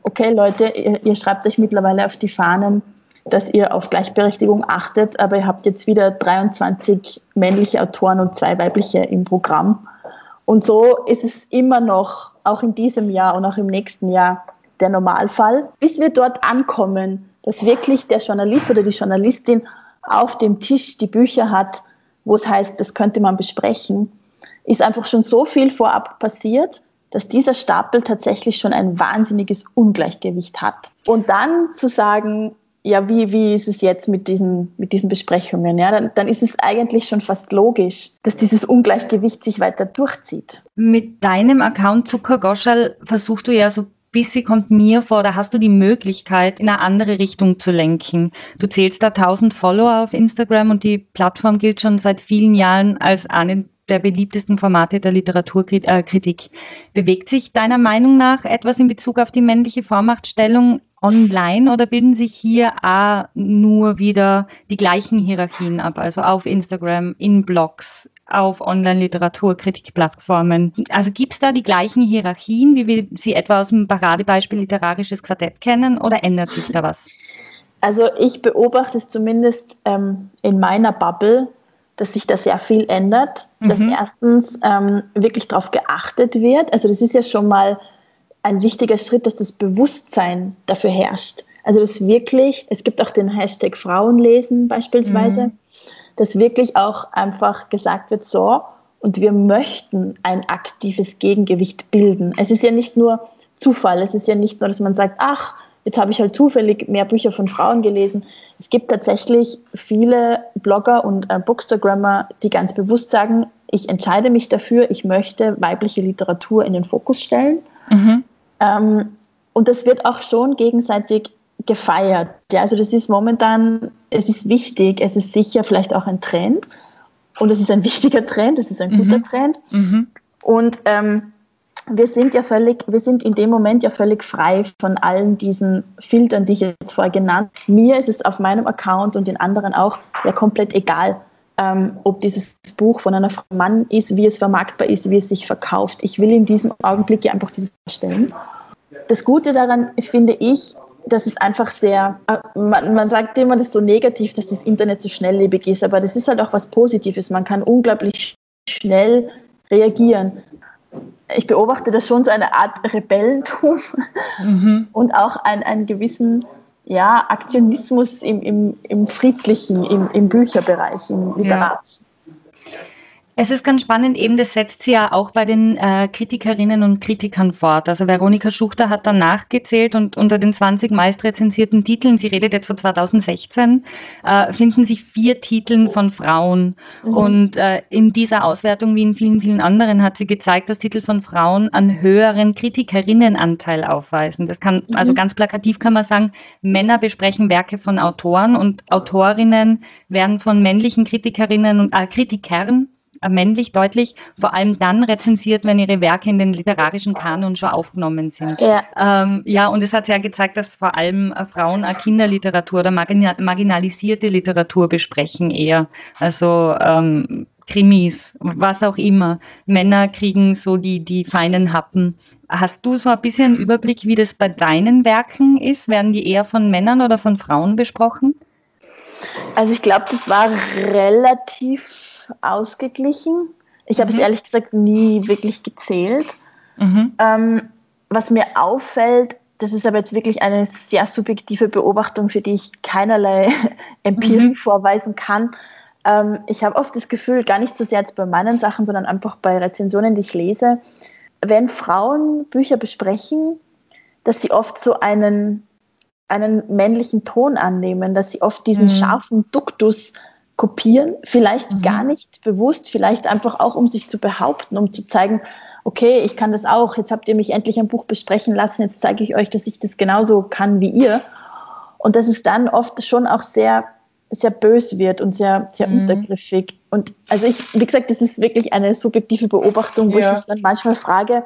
okay Leute, ihr, ihr schreibt euch mittlerweile auf die Fahnen, dass ihr auf Gleichberechtigung achtet, aber ihr habt jetzt wieder 23 männliche Autoren und zwei weibliche im Programm. Und so ist es immer noch, auch in diesem Jahr und auch im nächsten Jahr, der Normalfall, bis wir dort ankommen, dass wirklich der Journalist oder die Journalistin auf dem Tisch die Bücher hat, wo es heißt, das könnte man besprechen, ist einfach schon so viel vorab passiert, dass dieser Stapel tatsächlich schon ein wahnsinniges Ungleichgewicht hat. Und dann zu sagen, ja, wie, wie ist es jetzt mit diesen, mit diesen Besprechungen? Ja, dann, dann ist es eigentlich schon fast logisch, dass dieses Ungleichgewicht sich weiter durchzieht. Mit deinem Account Zuckergoschal versuchst du ja so bisschen kommt mir vor, da hast du die Möglichkeit, in eine andere Richtung zu lenken. Du zählst da 1000 Follower auf Instagram und die Plattform gilt schon seit vielen Jahren als eine der beliebtesten Formate der Literaturkritik. Bewegt sich deiner Meinung nach etwas in Bezug auf die männliche Vormachtstellung online oder bilden sich hier auch nur wieder die gleichen Hierarchien ab, also auf Instagram, in Blogs, auf Online-Literaturkritikplattformen. Also gibt es da die gleichen Hierarchien, wie wir sie etwa aus dem Paradebeispiel literarisches Quartett kennen, oder ändert sich da was? Also ich beobachte es zumindest ähm, in meiner Bubble, dass sich da sehr viel ändert, mhm. dass erstens ähm, wirklich darauf geachtet wird. Also das ist ja schon mal ein wichtiger Schritt, dass das Bewusstsein dafür herrscht. Also dass wirklich, es gibt auch den Hashtag Frauenlesen beispielsweise, mhm. dass wirklich auch einfach gesagt wird, so, und wir möchten ein aktives Gegengewicht bilden. Es ist ja nicht nur Zufall, es ist ja nicht nur, dass man sagt, ach, jetzt habe ich halt zufällig mehr Bücher von Frauen gelesen. Es gibt tatsächlich viele Blogger und äh, Bookstagrammer, die ganz bewusst sagen, ich entscheide mich dafür, ich möchte weibliche Literatur in den Fokus stellen. Mhm. Ähm, und das wird auch schon gegenseitig gefeiert. Ja, also das ist momentan, es ist wichtig, es ist sicher vielleicht auch ein Trend. Und es ist ein wichtiger Trend, es ist ein guter mhm. Trend. Mhm. Und ähm, wir sind ja völlig, wir sind in dem Moment ja völlig frei von allen diesen Filtern, die ich jetzt vorher genannt habe. Mir ist es auf meinem Account und den anderen auch ja komplett egal, ähm, ob dieses Buch von einer Frau Mann ist, wie es vermarktbar ist, wie es sich verkauft. Ich will in diesem Augenblick ja einfach dieses stellen. Das Gute daran finde ich, dass es einfach sehr, äh, man, man sagt immer, das ist so negativ, dass das Internet so schnelllebig ist, aber das ist halt auch was Positives. Man kann unglaublich schnell reagieren. Ich beobachte das schon so eine Art Rebellentum mhm. und auch einen, einen gewissen ja, Aktionismus im, im, im friedlichen, im, im Bücherbereich, im literarischen. Es ist ganz spannend, eben das setzt sie ja auch bei den äh, Kritikerinnen und Kritikern fort. Also Veronika Schuchter hat dann nachgezählt und unter den 20 meist rezensierten Titeln, sie redet jetzt von 2016, äh, finden sich vier Titeln von Frauen. Mhm. Und äh, in dieser Auswertung, wie in vielen, vielen anderen, hat sie gezeigt, dass Titel von Frauen einen höheren Kritikerinnenanteil aufweisen. Das kann, mhm. also ganz plakativ kann man sagen, Männer besprechen Werke von Autoren und Autorinnen werden von männlichen Kritikerinnen und äh, Kritikern männlich deutlich, vor allem dann rezensiert, wenn ihre Werke in den literarischen Kanon schon aufgenommen sind. Ja, ähm, ja und es hat ja gezeigt, dass vor allem äh, Frauen auch Kinderliteratur oder marginalisierte Literatur besprechen eher. Also ähm, Krimis, was auch immer. Männer kriegen so die, die feinen Happen. Hast du so ein bisschen Überblick, wie das bei deinen Werken ist? Werden die eher von Männern oder von Frauen besprochen? Also ich glaube, das war relativ ausgeglichen. Ich habe es mhm. ehrlich gesagt nie wirklich gezählt. Mhm. Ähm, was mir auffällt, das ist aber jetzt wirklich eine sehr subjektive Beobachtung, für die ich keinerlei Empirie mhm. vorweisen kann. Ähm, ich habe oft das Gefühl, gar nicht so sehr jetzt bei meinen Sachen, sondern einfach bei Rezensionen, die ich lese, wenn Frauen Bücher besprechen, dass sie oft so einen, einen männlichen Ton annehmen, dass sie oft diesen mhm. scharfen Duktus kopieren, vielleicht mhm. gar nicht bewusst, vielleicht einfach auch, um sich zu behaupten, um zu zeigen, okay, ich kann das auch, jetzt habt ihr mich endlich ein Buch besprechen lassen, jetzt zeige ich euch, dass ich das genauso kann wie ihr. Und dass es dann oft schon auch sehr, sehr bös wird und sehr, sehr mhm. untergriffig. Und also ich, wie gesagt, das ist wirklich eine subjektive Beobachtung, wo ja. ich mich dann manchmal frage,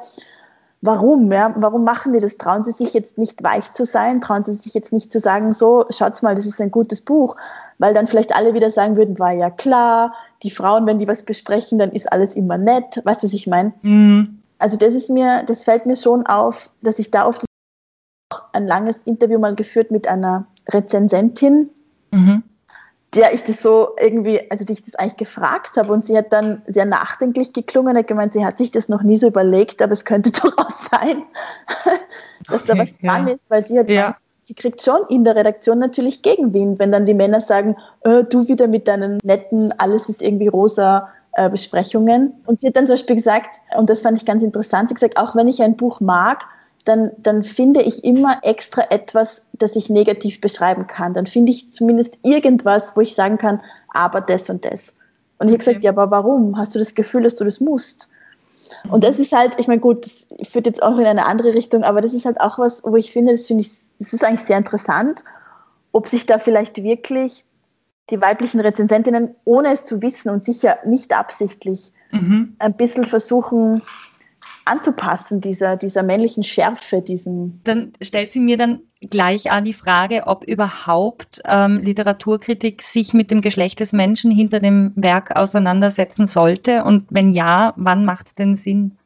warum? Ja? Warum machen die das? Trauen sie sich jetzt nicht weich zu sein? Trauen sie sich jetzt nicht zu sagen, so, schaut mal, das ist ein gutes Buch? Weil dann vielleicht alle wieder sagen würden, war ja klar, die Frauen, wenn die was besprechen, dann ist alles immer nett. Weißt du, was ich meine? Mhm. Also das ist mir, das fällt mir schon auf, dass ich da oft ein langes Interview mal geführt mit einer Rezensentin, mhm. Der ich das so irgendwie, also die ich das eigentlich gefragt habe und sie hat dann sehr nachdenklich geklungen, hat gemeint, sie hat sich das noch nie so überlegt, aber es könnte durchaus sein, dass okay, da was dran ja. ist, weil sie hat ja sie kriegt schon in der Redaktion natürlich Gegenwind, wenn dann die Männer sagen, äh, du wieder mit deinen netten, alles ist irgendwie rosa äh, Besprechungen. Und sie hat dann zum Beispiel gesagt, und das fand ich ganz interessant, sie hat gesagt, auch wenn ich ein Buch mag, dann, dann finde ich immer extra etwas, das ich negativ beschreiben kann. Dann finde ich zumindest irgendwas, wo ich sagen kann, aber das und das. Und ich habe gesagt, ja, aber warum? Hast du das Gefühl, dass du das musst? Und das ist halt, ich meine, gut, das führt jetzt auch in eine andere Richtung, aber das ist halt auch was, wo ich finde, das finde ich es ist eigentlich sehr interessant, ob sich da vielleicht wirklich die weiblichen Rezensentinnen, ohne es zu wissen und sicher nicht absichtlich, mhm. ein bisschen versuchen anzupassen, dieser, dieser männlichen Schärfe, diesem. Dann stellt sie mir dann gleich an die Frage, ob überhaupt ähm, Literaturkritik sich mit dem Geschlecht des Menschen hinter dem Werk auseinandersetzen sollte und wenn ja, wann macht es denn Sinn?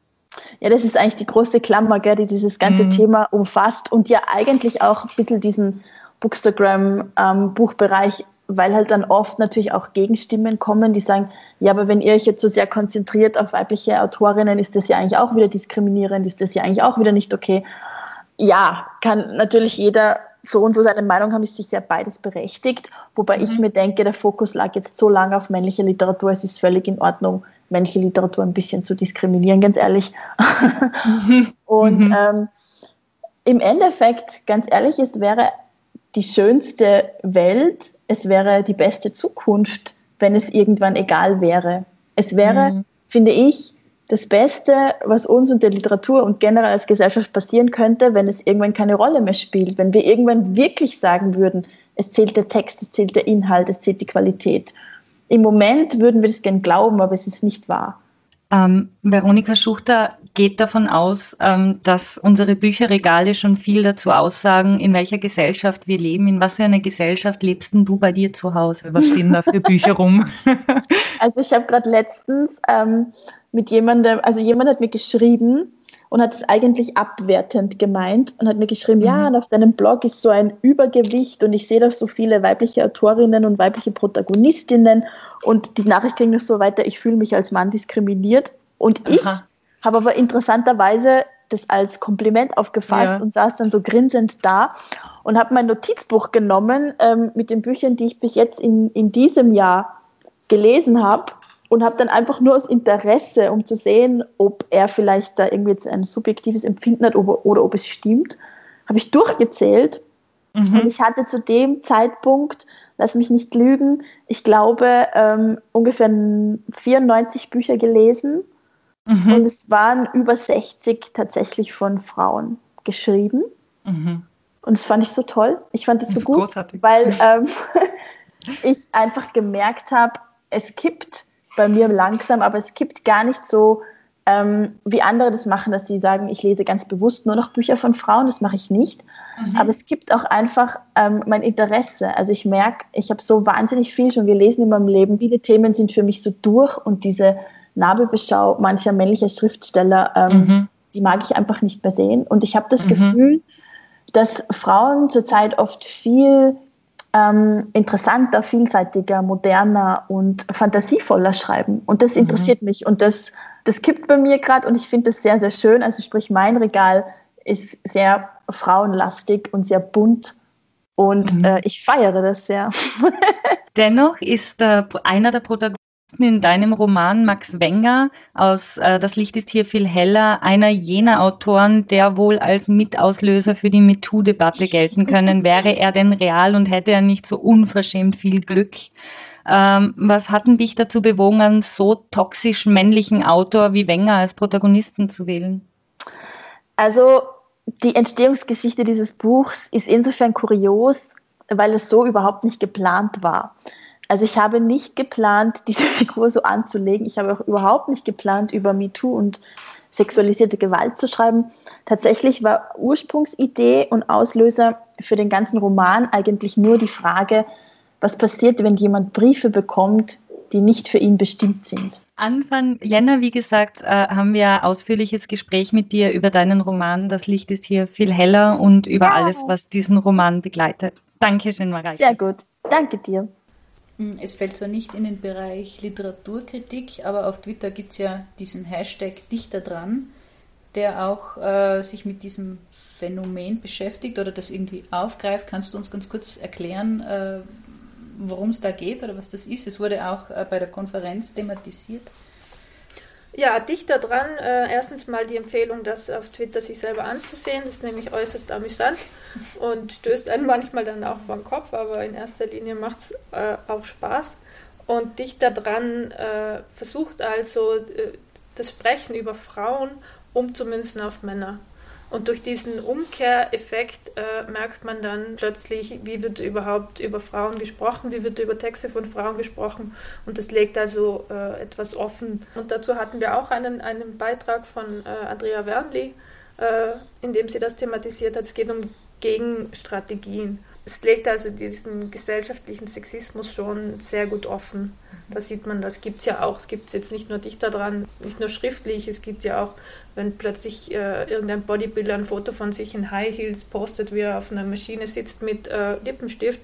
Ja, das ist eigentlich die große Klammer, gell, die dieses ganze mhm. Thema umfasst und ja eigentlich auch ein bisschen diesen Bookstagram-Buchbereich, ähm, weil halt dann oft natürlich auch Gegenstimmen kommen, die sagen, ja, aber wenn ihr euch jetzt so sehr konzentriert auf weibliche Autorinnen, ist das ja eigentlich auch wieder diskriminierend, ist das ja eigentlich auch wieder nicht okay. Ja, kann natürlich jeder so und so seine Meinung haben, ist sicher beides berechtigt, wobei mhm. ich mir denke, der Fokus lag jetzt so lange auf männliche Literatur, es ist völlig in Ordnung, männliche Literatur ein bisschen zu diskriminieren, ganz ehrlich. Und mhm. ähm, im Endeffekt, ganz ehrlich, es wäre die schönste Welt, es wäre die beste Zukunft, wenn es irgendwann egal wäre. Es wäre, mhm. finde ich, das Beste, was uns und der Literatur und generell als Gesellschaft passieren könnte, wenn es irgendwann keine Rolle mehr spielt, wenn wir irgendwann wirklich sagen würden, es zählt der Text, es zählt der Inhalt, es zählt die Qualität im Moment würden wir das gern glauben, aber es ist nicht wahr. Ähm, Veronika Schuchter geht davon aus, ähm, dass unsere Bücherregale schon viel dazu aussagen, in welcher Gesellschaft wir leben. In was für einer Gesellschaft lebst denn du bei dir zu Hause? Was stehen da für Bücher rum? also ich habe gerade letztens ähm, mit jemandem, also jemand hat mir geschrieben, und hat es eigentlich abwertend gemeint und hat mir geschrieben, mhm. ja, und auf deinem Blog ist so ein Übergewicht und ich sehe da so viele weibliche Autorinnen und weibliche Protagonistinnen und die Nachricht ging noch so weiter, ich fühle mich als Mann diskriminiert und Aha. Habe aber interessanterweise das als Kompliment aufgefasst ja. und saß dann so grinsend da und habe mein Notizbuch genommen ähm, mit den Büchern, die ich bis jetzt in, in diesem Jahr gelesen habe und habe dann einfach nur aus Interesse, um zu sehen, ob er vielleicht da irgendwie jetzt ein subjektives Empfinden hat oder, oder ob es stimmt, habe ich durchgezählt. Mhm. Und ich hatte zu dem Zeitpunkt, lass mich nicht lügen, ich glaube ähm, ungefähr 94 Bücher gelesen. Mhm. Und es waren über 60 tatsächlich von Frauen geschrieben. Mhm. Und das fand ich so toll. Ich fand das so das gut, großartig. weil ähm, ich einfach gemerkt habe, es gibt bei mir langsam, aber es gibt gar nicht so, ähm, wie andere das machen, dass sie sagen, ich lese ganz bewusst nur noch Bücher von Frauen, das mache ich nicht. Mhm. Aber es gibt auch einfach ähm, mein Interesse. Also ich merke, ich habe so wahnsinnig viel schon gelesen in meinem Leben. Viele Themen sind für mich so durch und diese Nabelbeschau mancher männlicher Schriftsteller, ähm, mhm. die mag ich einfach nicht mehr sehen. Und ich habe das mhm. Gefühl, dass Frauen zurzeit oft viel ähm, interessanter, vielseitiger, moderner und fantasievoller schreiben. Und das mhm. interessiert mhm. mich und das, das kippt bei mir gerade und ich finde das sehr, sehr schön. Also sprich, mein Regal ist sehr frauenlastig und sehr bunt und mhm. äh, ich feiere das sehr. Dennoch ist äh, einer der Protagonisten in deinem Roman Max Wenger aus äh, Das Licht ist hier viel heller, einer jener Autoren, der wohl als Mitauslöser für die MeToo-Debatte gelten können. Wäre er denn real und hätte er nicht so unverschämt viel Glück? Ähm, was hat denn dich dazu bewogen, einen so toxisch männlichen Autor wie Wenger als Protagonisten zu wählen? Also die Entstehungsgeschichte dieses Buchs ist insofern kurios, weil es so überhaupt nicht geplant war. Also ich habe nicht geplant, diese Figur so anzulegen. Ich habe auch überhaupt nicht geplant, über MeToo und sexualisierte Gewalt zu schreiben. Tatsächlich war Ursprungsidee und Auslöser für den ganzen Roman eigentlich nur die Frage, was passiert, wenn jemand Briefe bekommt, die nicht für ihn bestimmt sind. Anfang Jänner, wie gesagt, äh, haben wir ein ausführliches Gespräch mit dir über deinen Roman. Das Licht ist hier viel heller und über ja. alles, was diesen Roman begleitet. Dankeschön, Mareike. Sehr gut. Danke dir. Hm, es fällt zwar nicht in den Bereich Literaturkritik, aber auf Twitter gibt es ja diesen Hashtag Dichter dran, der auch äh, sich mit diesem Phänomen beschäftigt oder das irgendwie aufgreift. Kannst du uns ganz kurz erklären, äh, worum es da geht oder was das ist? Es wurde auch äh, bei der Konferenz thematisiert. Ja, dichter dran. Äh, erstens mal die Empfehlung, das auf Twitter sich selber anzusehen. Das ist nämlich äußerst amüsant und stößt einen manchmal dann auch den Kopf, aber in erster Linie macht es äh, auch Spaß. Und dichter dran äh, versucht also äh, das Sprechen über Frauen umzumünzen auf Männer. Und durch diesen Umkehreffekt äh, merkt man dann plötzlich, wie wird überhaupt über Frauen gesprochen, wie wird über Texte von Frauen gesprochen. Und das legt also äh, etwas offen. Und dazu hatten wir auch einen, einen Beitrag von äh, Andrea Wernli, äh, in dem sie das thematisiert hat. Es geht um Gegenstrategien es legt also diesen gesellschaftlichen Sexismus schon sehr gut offen. Da sieht man, das gibt es ja auch. Es gibt jetzt nicht nur Dichter dran, nicht nur schriftlich, es gibt ja auch, wenn plötzlich äh, irgendein Bodybuilder ein Foto von sich in High Heels postet, wie er auf einer Maschine sitzt mit äh, Lippenstift,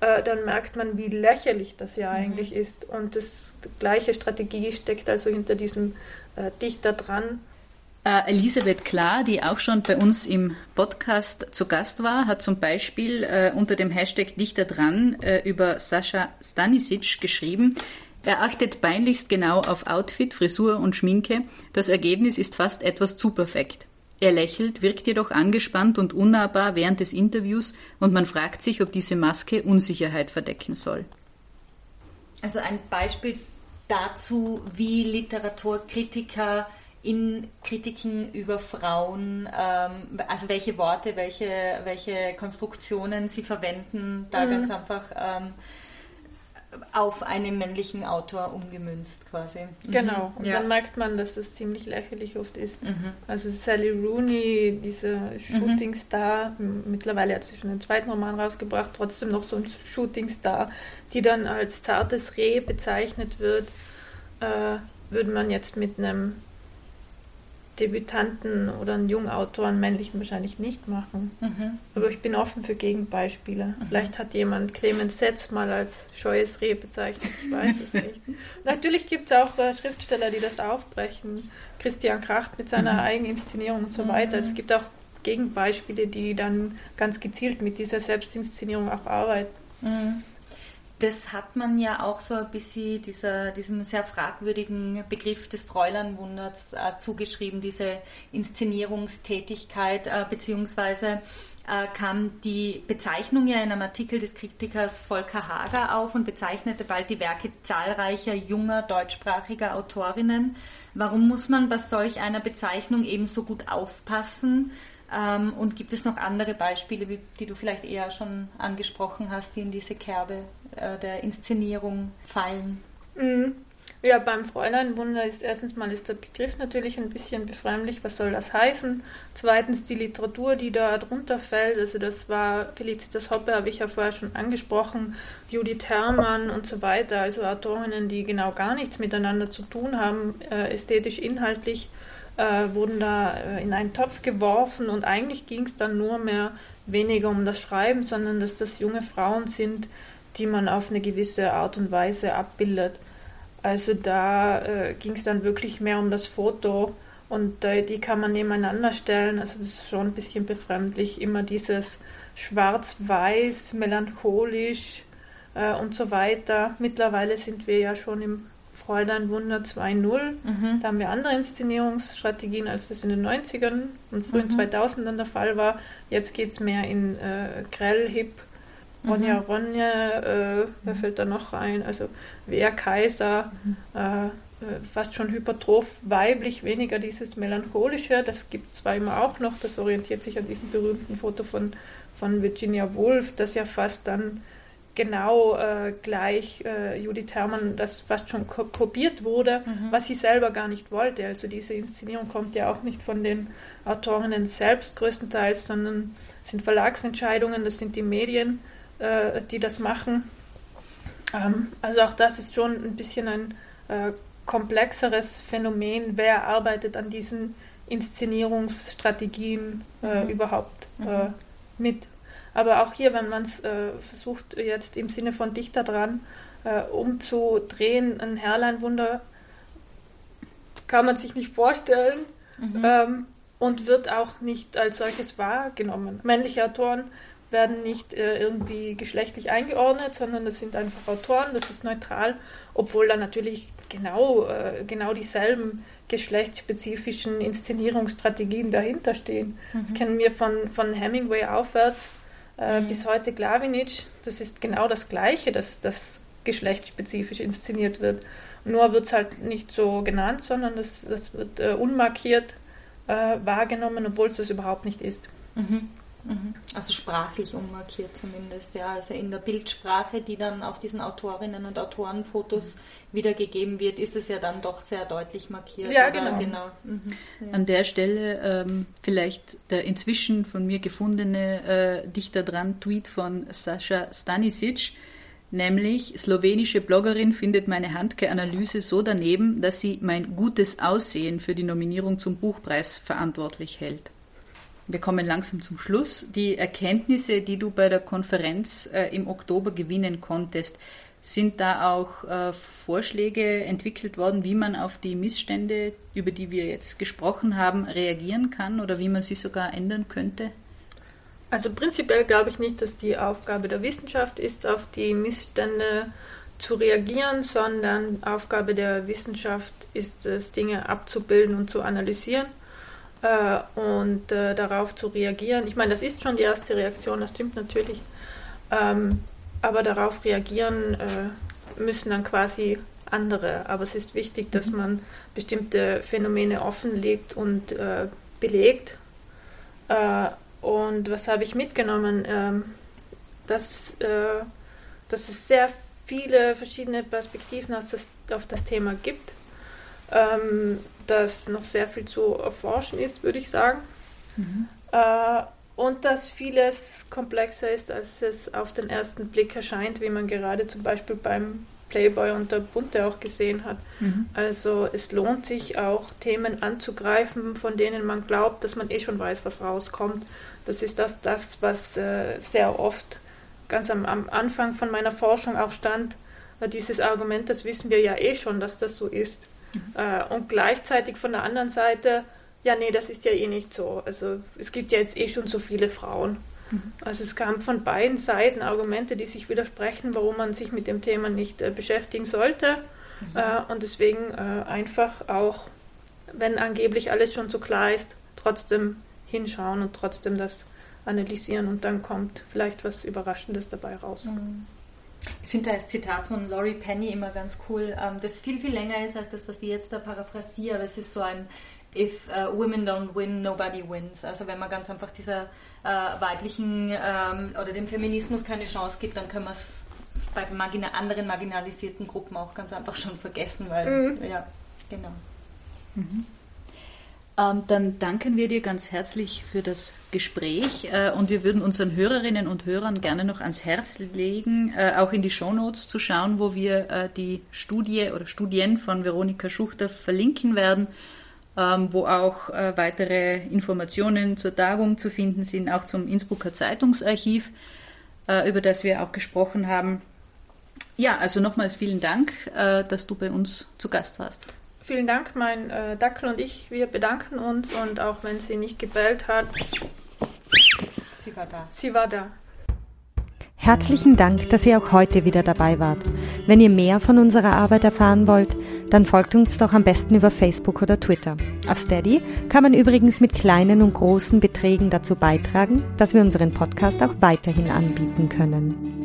äh, dann merkt man, wie lächerlich das ja mhm. eigentlich ist. Und das gleiche Strategie steckt also hinter diesem äh, Dichter dran. Äh, Elisabeth Klar, die auch schon bei uns im Podcast zu Gast war, hat zum Beispiel äh, unter dem Hashtag Dichter dran äh, über Sascha Stanisic geschrieben, er achtet peinlichst genau auf Outfit, Frisur und Schminke. Das Ergebnis ist fast etwas zu perfekt. Er lächelt, wirkt jedoch angespannt und unnahbar während des Interviews und man fragt sich, ob diese Maske Unsicherheit verdecken soll. Also ein Beispiel dazu, wie Literaturkritiker in Kritiken über Frauen, ähm, also welche Worte, welche, welche Konstruktionen sie verwenden, da mhm. ganz einfach ähm, auf einen männlichen Autor umgemünzt quasi. Mhm. Genau, und ja. dann merkt man, dass es ziemlich lächerlich oft ist. Mhm. Also Sally Rooney, diese mhm. Shootingstar, mittlerweile hat sie schon den zweiten Roman rausgebracht, trotzdem noch so ein Shootingstar, die dann als zartes Reh bezeichnet wird, äh, würde man jetzt mit einem Debütanten oder einen jungen Autor, einen männlichen wahrscheinlich nicht machen. Mhm. Aber ich bin offen für Gegenbeispiele. Mhm. Vielleicht hat jemand Clemens Setz mal als scheues Reh bezeichnet, ich weiß es nicht. Natürlich gibt es auch äh, Schriftsteller, die das aufbrechen. Christian Kracht mit seiner mhm. eigenen Inszenierung und so weiter. Es gibt auch Gegenbeispiele, die dann ganz gezielt mit dieser Selbstinszenierung auch arbeiten. Das hat man ja auch so ein bisschen dieser, diesem sehr fragwürdigen Begriff des Fräulernwunders äh, zugeschrieben, diese Inszenierungstätigkeit, äh, beziehungsweise äh, kam die Bezeichnung ja in einem Artikel des Kritikers Volker Hager auf und bezeichnete bald die Werke zahlreicher junger deutschsprachiger Autorinnen. Warum muss man bei solch einer Bezeichnung eben so gut aufpassen? Ähm, und gibt es noch andere Beispiele, wie, die du vielleicht eher schon angesprochen hast, die in diese Kerbe äh, der Inszenierung fallen? Mhm. Ja, beim Fräuleinwunder ist erstens mal ist der Begriff natürlich ein bisschen befremdlich, was soll das heißen? Zweitens die Literatur, die da drunter fällt, also das war Felicitas Hoppe, habe ich ja vorher schon angesprochen, Judith Herrmann und so weiter, also Autorinnen, die genau gar nichts miteinander zu tun haben, äh, ästhetisch, inhaltlich äh, wurden da äh, in einen Topf geworfen und eigentlich ging es dann nur mehr weniger um das Schreiben, sondern dass das junge Frauen sind, die man auf eine gewisse Art und Weise abbildet. Also da äh, ging es dann wirklich mehr um das Foto und äh, die kann man nebeneinander stellen. Also das ist schon ein bisschen befremdlich, immer dieses schwarz-weiß, melancholisch äh, und so weiter. Mittlerweile sind wir ja schon im Fräulein Wunder 2.0. Mhm. Da haben wir andere Inszenierungsstrategien, als das in den 90ern und frühen mhm. 2000ern der Fall war. Jetzt geht es mehr in äh, grell, hip Ronja mhm. Ronja, äh, wer fällt da noch rein? Also Wer Kaiser, mhm. äh, fast schon hypertroph weiblich, weniger dieses melancholische. Das gibt es zwar immer auch noch, das orientiert sich an diesem berühmten Foto von, von Virginia Woolf, das ja fast dann genau äh, gleich äh, Judith Herrmann das fast schon ko kopiert wurde, mhm. was sie selber gar nicht wollte. Also diese Inszenierung kommt ja auch nicht von den Autorinnen selbst größtenteils, sondern sind Verlagsentscheidungen, das sind die Medien, äh, die das machen. Ähm, also auch das ist schon ein bisschen ein äh, komplexeres Phänomen, wer arbeitet an diesen Inszenierungsstrategien äh, mhm. überhaupt mhm. mit. Aber auch hier, wenn man es äh, versucht, jetzt im Sinne von Dichter dran äh, umzudrehen, ein Herrleinwunder kann man sich nicht vorstellen mhm. ähm, und wird auch nicht als solches wahrgenommen. Männliche Autoren werden nicht äh, irgendwie geschlechtlich eingeordnet, sondern das sind einfach Autoren, das ist neutral, obwohl da natürlich genau, äh, genau dieselben geschlechtsspezifischen Inszenierungsstrategien dahinter stehen. Mhm. Das kennen wir von, von Hemingway aufwärts äh, mhm. bis heute Glavinic. Das ist genau das Gleiche, dass das geschlechtsspezifisch inszeniert wird. Nur wird es halt nicht so genannt, sondern das, das wird äh, unmarkiert äh, wahrgenommen, obwohl es das überhaupt nicht ist. Mhm. Mhm. Also sprachlich unmarkiert zumindest, ja. Also in der Bildsprache, die dann auf diesen Autorinnen und Autorenfotos wiedergegeben wird, ist es ja dann doch sehr deutlich markiert. Ja, genau. genau. Mhm. Ja. An der Stelle ähm, vielleicht der inzwischen von mir gefundene äh, Dichter dran Tweet von Sascha Stanisic, nämlich slowenische Bloggerin findet meine Handke-Analyse so daneben, dass sie mein gutes Aussehen für die Nominierung zum Buchpreis verantwortlich hält. Wir kommen langsam zum Schluss. Die Erkenntnisse, die du bei der Konferenz äh, im Oktober gewinnen konntest, sind da auch äh, Vorschläge entwickelt worden, wie man auf die Missstände, über die wir jetzt gesprochen haben, reagieren kann oder wie man sie sogar ändern könnte? Also prinzipiell glaube ich nicht, dass die Aufgabe der Wissenschaft ist, auf die Missstände zu reagieren, sondern Aufgabe der Wissenschaft ist es, Dinge abzubilden und zu analysieren äh, und äh, darauf zu reagieren. Ich meine, das ist schon die erste Reaktion, das stimmt natürlich. Ähm, aber darauf reagieren äh, müssen dann quasi andere. Aber es ist wichtig, dass mhm. man bestimmte Phänomene offenlegt und äh, belegt. Äh, und was habe ich mitgenommen? Ähm, dass, äh, dass es sehr viele verschiedene Perspektiven auf das, auf das Thema gibt ähm, dass noch sehr viel zu erforschen ist, würde ich sagen. Mhm. Äh, und dass vieles komplexer ist, als es auf den ersten Blick erscheint, wie man gerade zum Beispiel beim Playboy und der Bunte auch gesehen hat. Mhm. Also es lohnt sich auch, Themen anzugreifen, von denen man glaubt, dass man eh schon weiß, was rauskommt. Das ist das, das was äh, sehr oft ganz am, am, Anfang von meiner Forschung auch stand. Äh, dieses Argument, das wissen wir ja eh schon, dass das so ist. Äh, und gleichzeitig von der anderen Seite, ja, nee, das ist ja eh nicht so. Also es gibt ja jetzt eh schon so viele Frauen. Mhm. Also es kam von beiden Seiten Argumente, die sich widersprechen, warum man sich mit dem Thema nicht äh, beschäftigen sollte. Mhm. Äh, und deswegen äh, einfach auch, wenn angeblich alles schon so klar ist, trotzdem hinschauen und trotzdem das analysieren und dann kommt vielleicht was Überraschendes dabei raus. Mhm. Ich finde das Zitat von Laurie Penny immer ganz cool, ähm, das viel, viel länger ist als das, was ich jetzt da paraphrasiere, aber es ist so ein If uh, women don't win, nobody wins. Also wenn man ganz einfach dieser äh, weiblichen ähm, oder dem Feminismus keine Chance gibt, dann können wir es bei margina anderen marginalisierten Gruppen auch ganz einfach schon vergessen, weil mhm. ja, genau. Mhm. Ähm, dann danken wir dir ganz herzlich für das Gespräch äh, und wir würden unseren Hörerinnen und Hörern gerne noch ans Herz legen, äh, auch in die Shownotes zu schauen, wo wir äh, die Studie oder Studien von Veronika Schuchter verlinken werden, ähm, wo auch weitere Informationen zur Tagung zu finden sind, auch zum Innsbrucker Zeitungsarchiv, über das wir auch gesprochen haben. Ja, also nochmals vielen Dank, dass du bei uns zu Gast warst. Vielen Dank, mein äh, Dackel und ich, wir bedanken uns und auch wenn sie nicht gebellt hat, sie war da. Sie war da. Herzlichen Dank, dass ihr auch heute wieder dabei wart. Wenn ihr mehr von unserer Arbeit erfahren wollt, dann folgt uns doch am besten über Facebook oder Twitter. Auf Steady kann man übrigens mit kleinen und großen Beträgen dazu beitragen, dass wir unseren Podcast auch weiterhin anbieten können.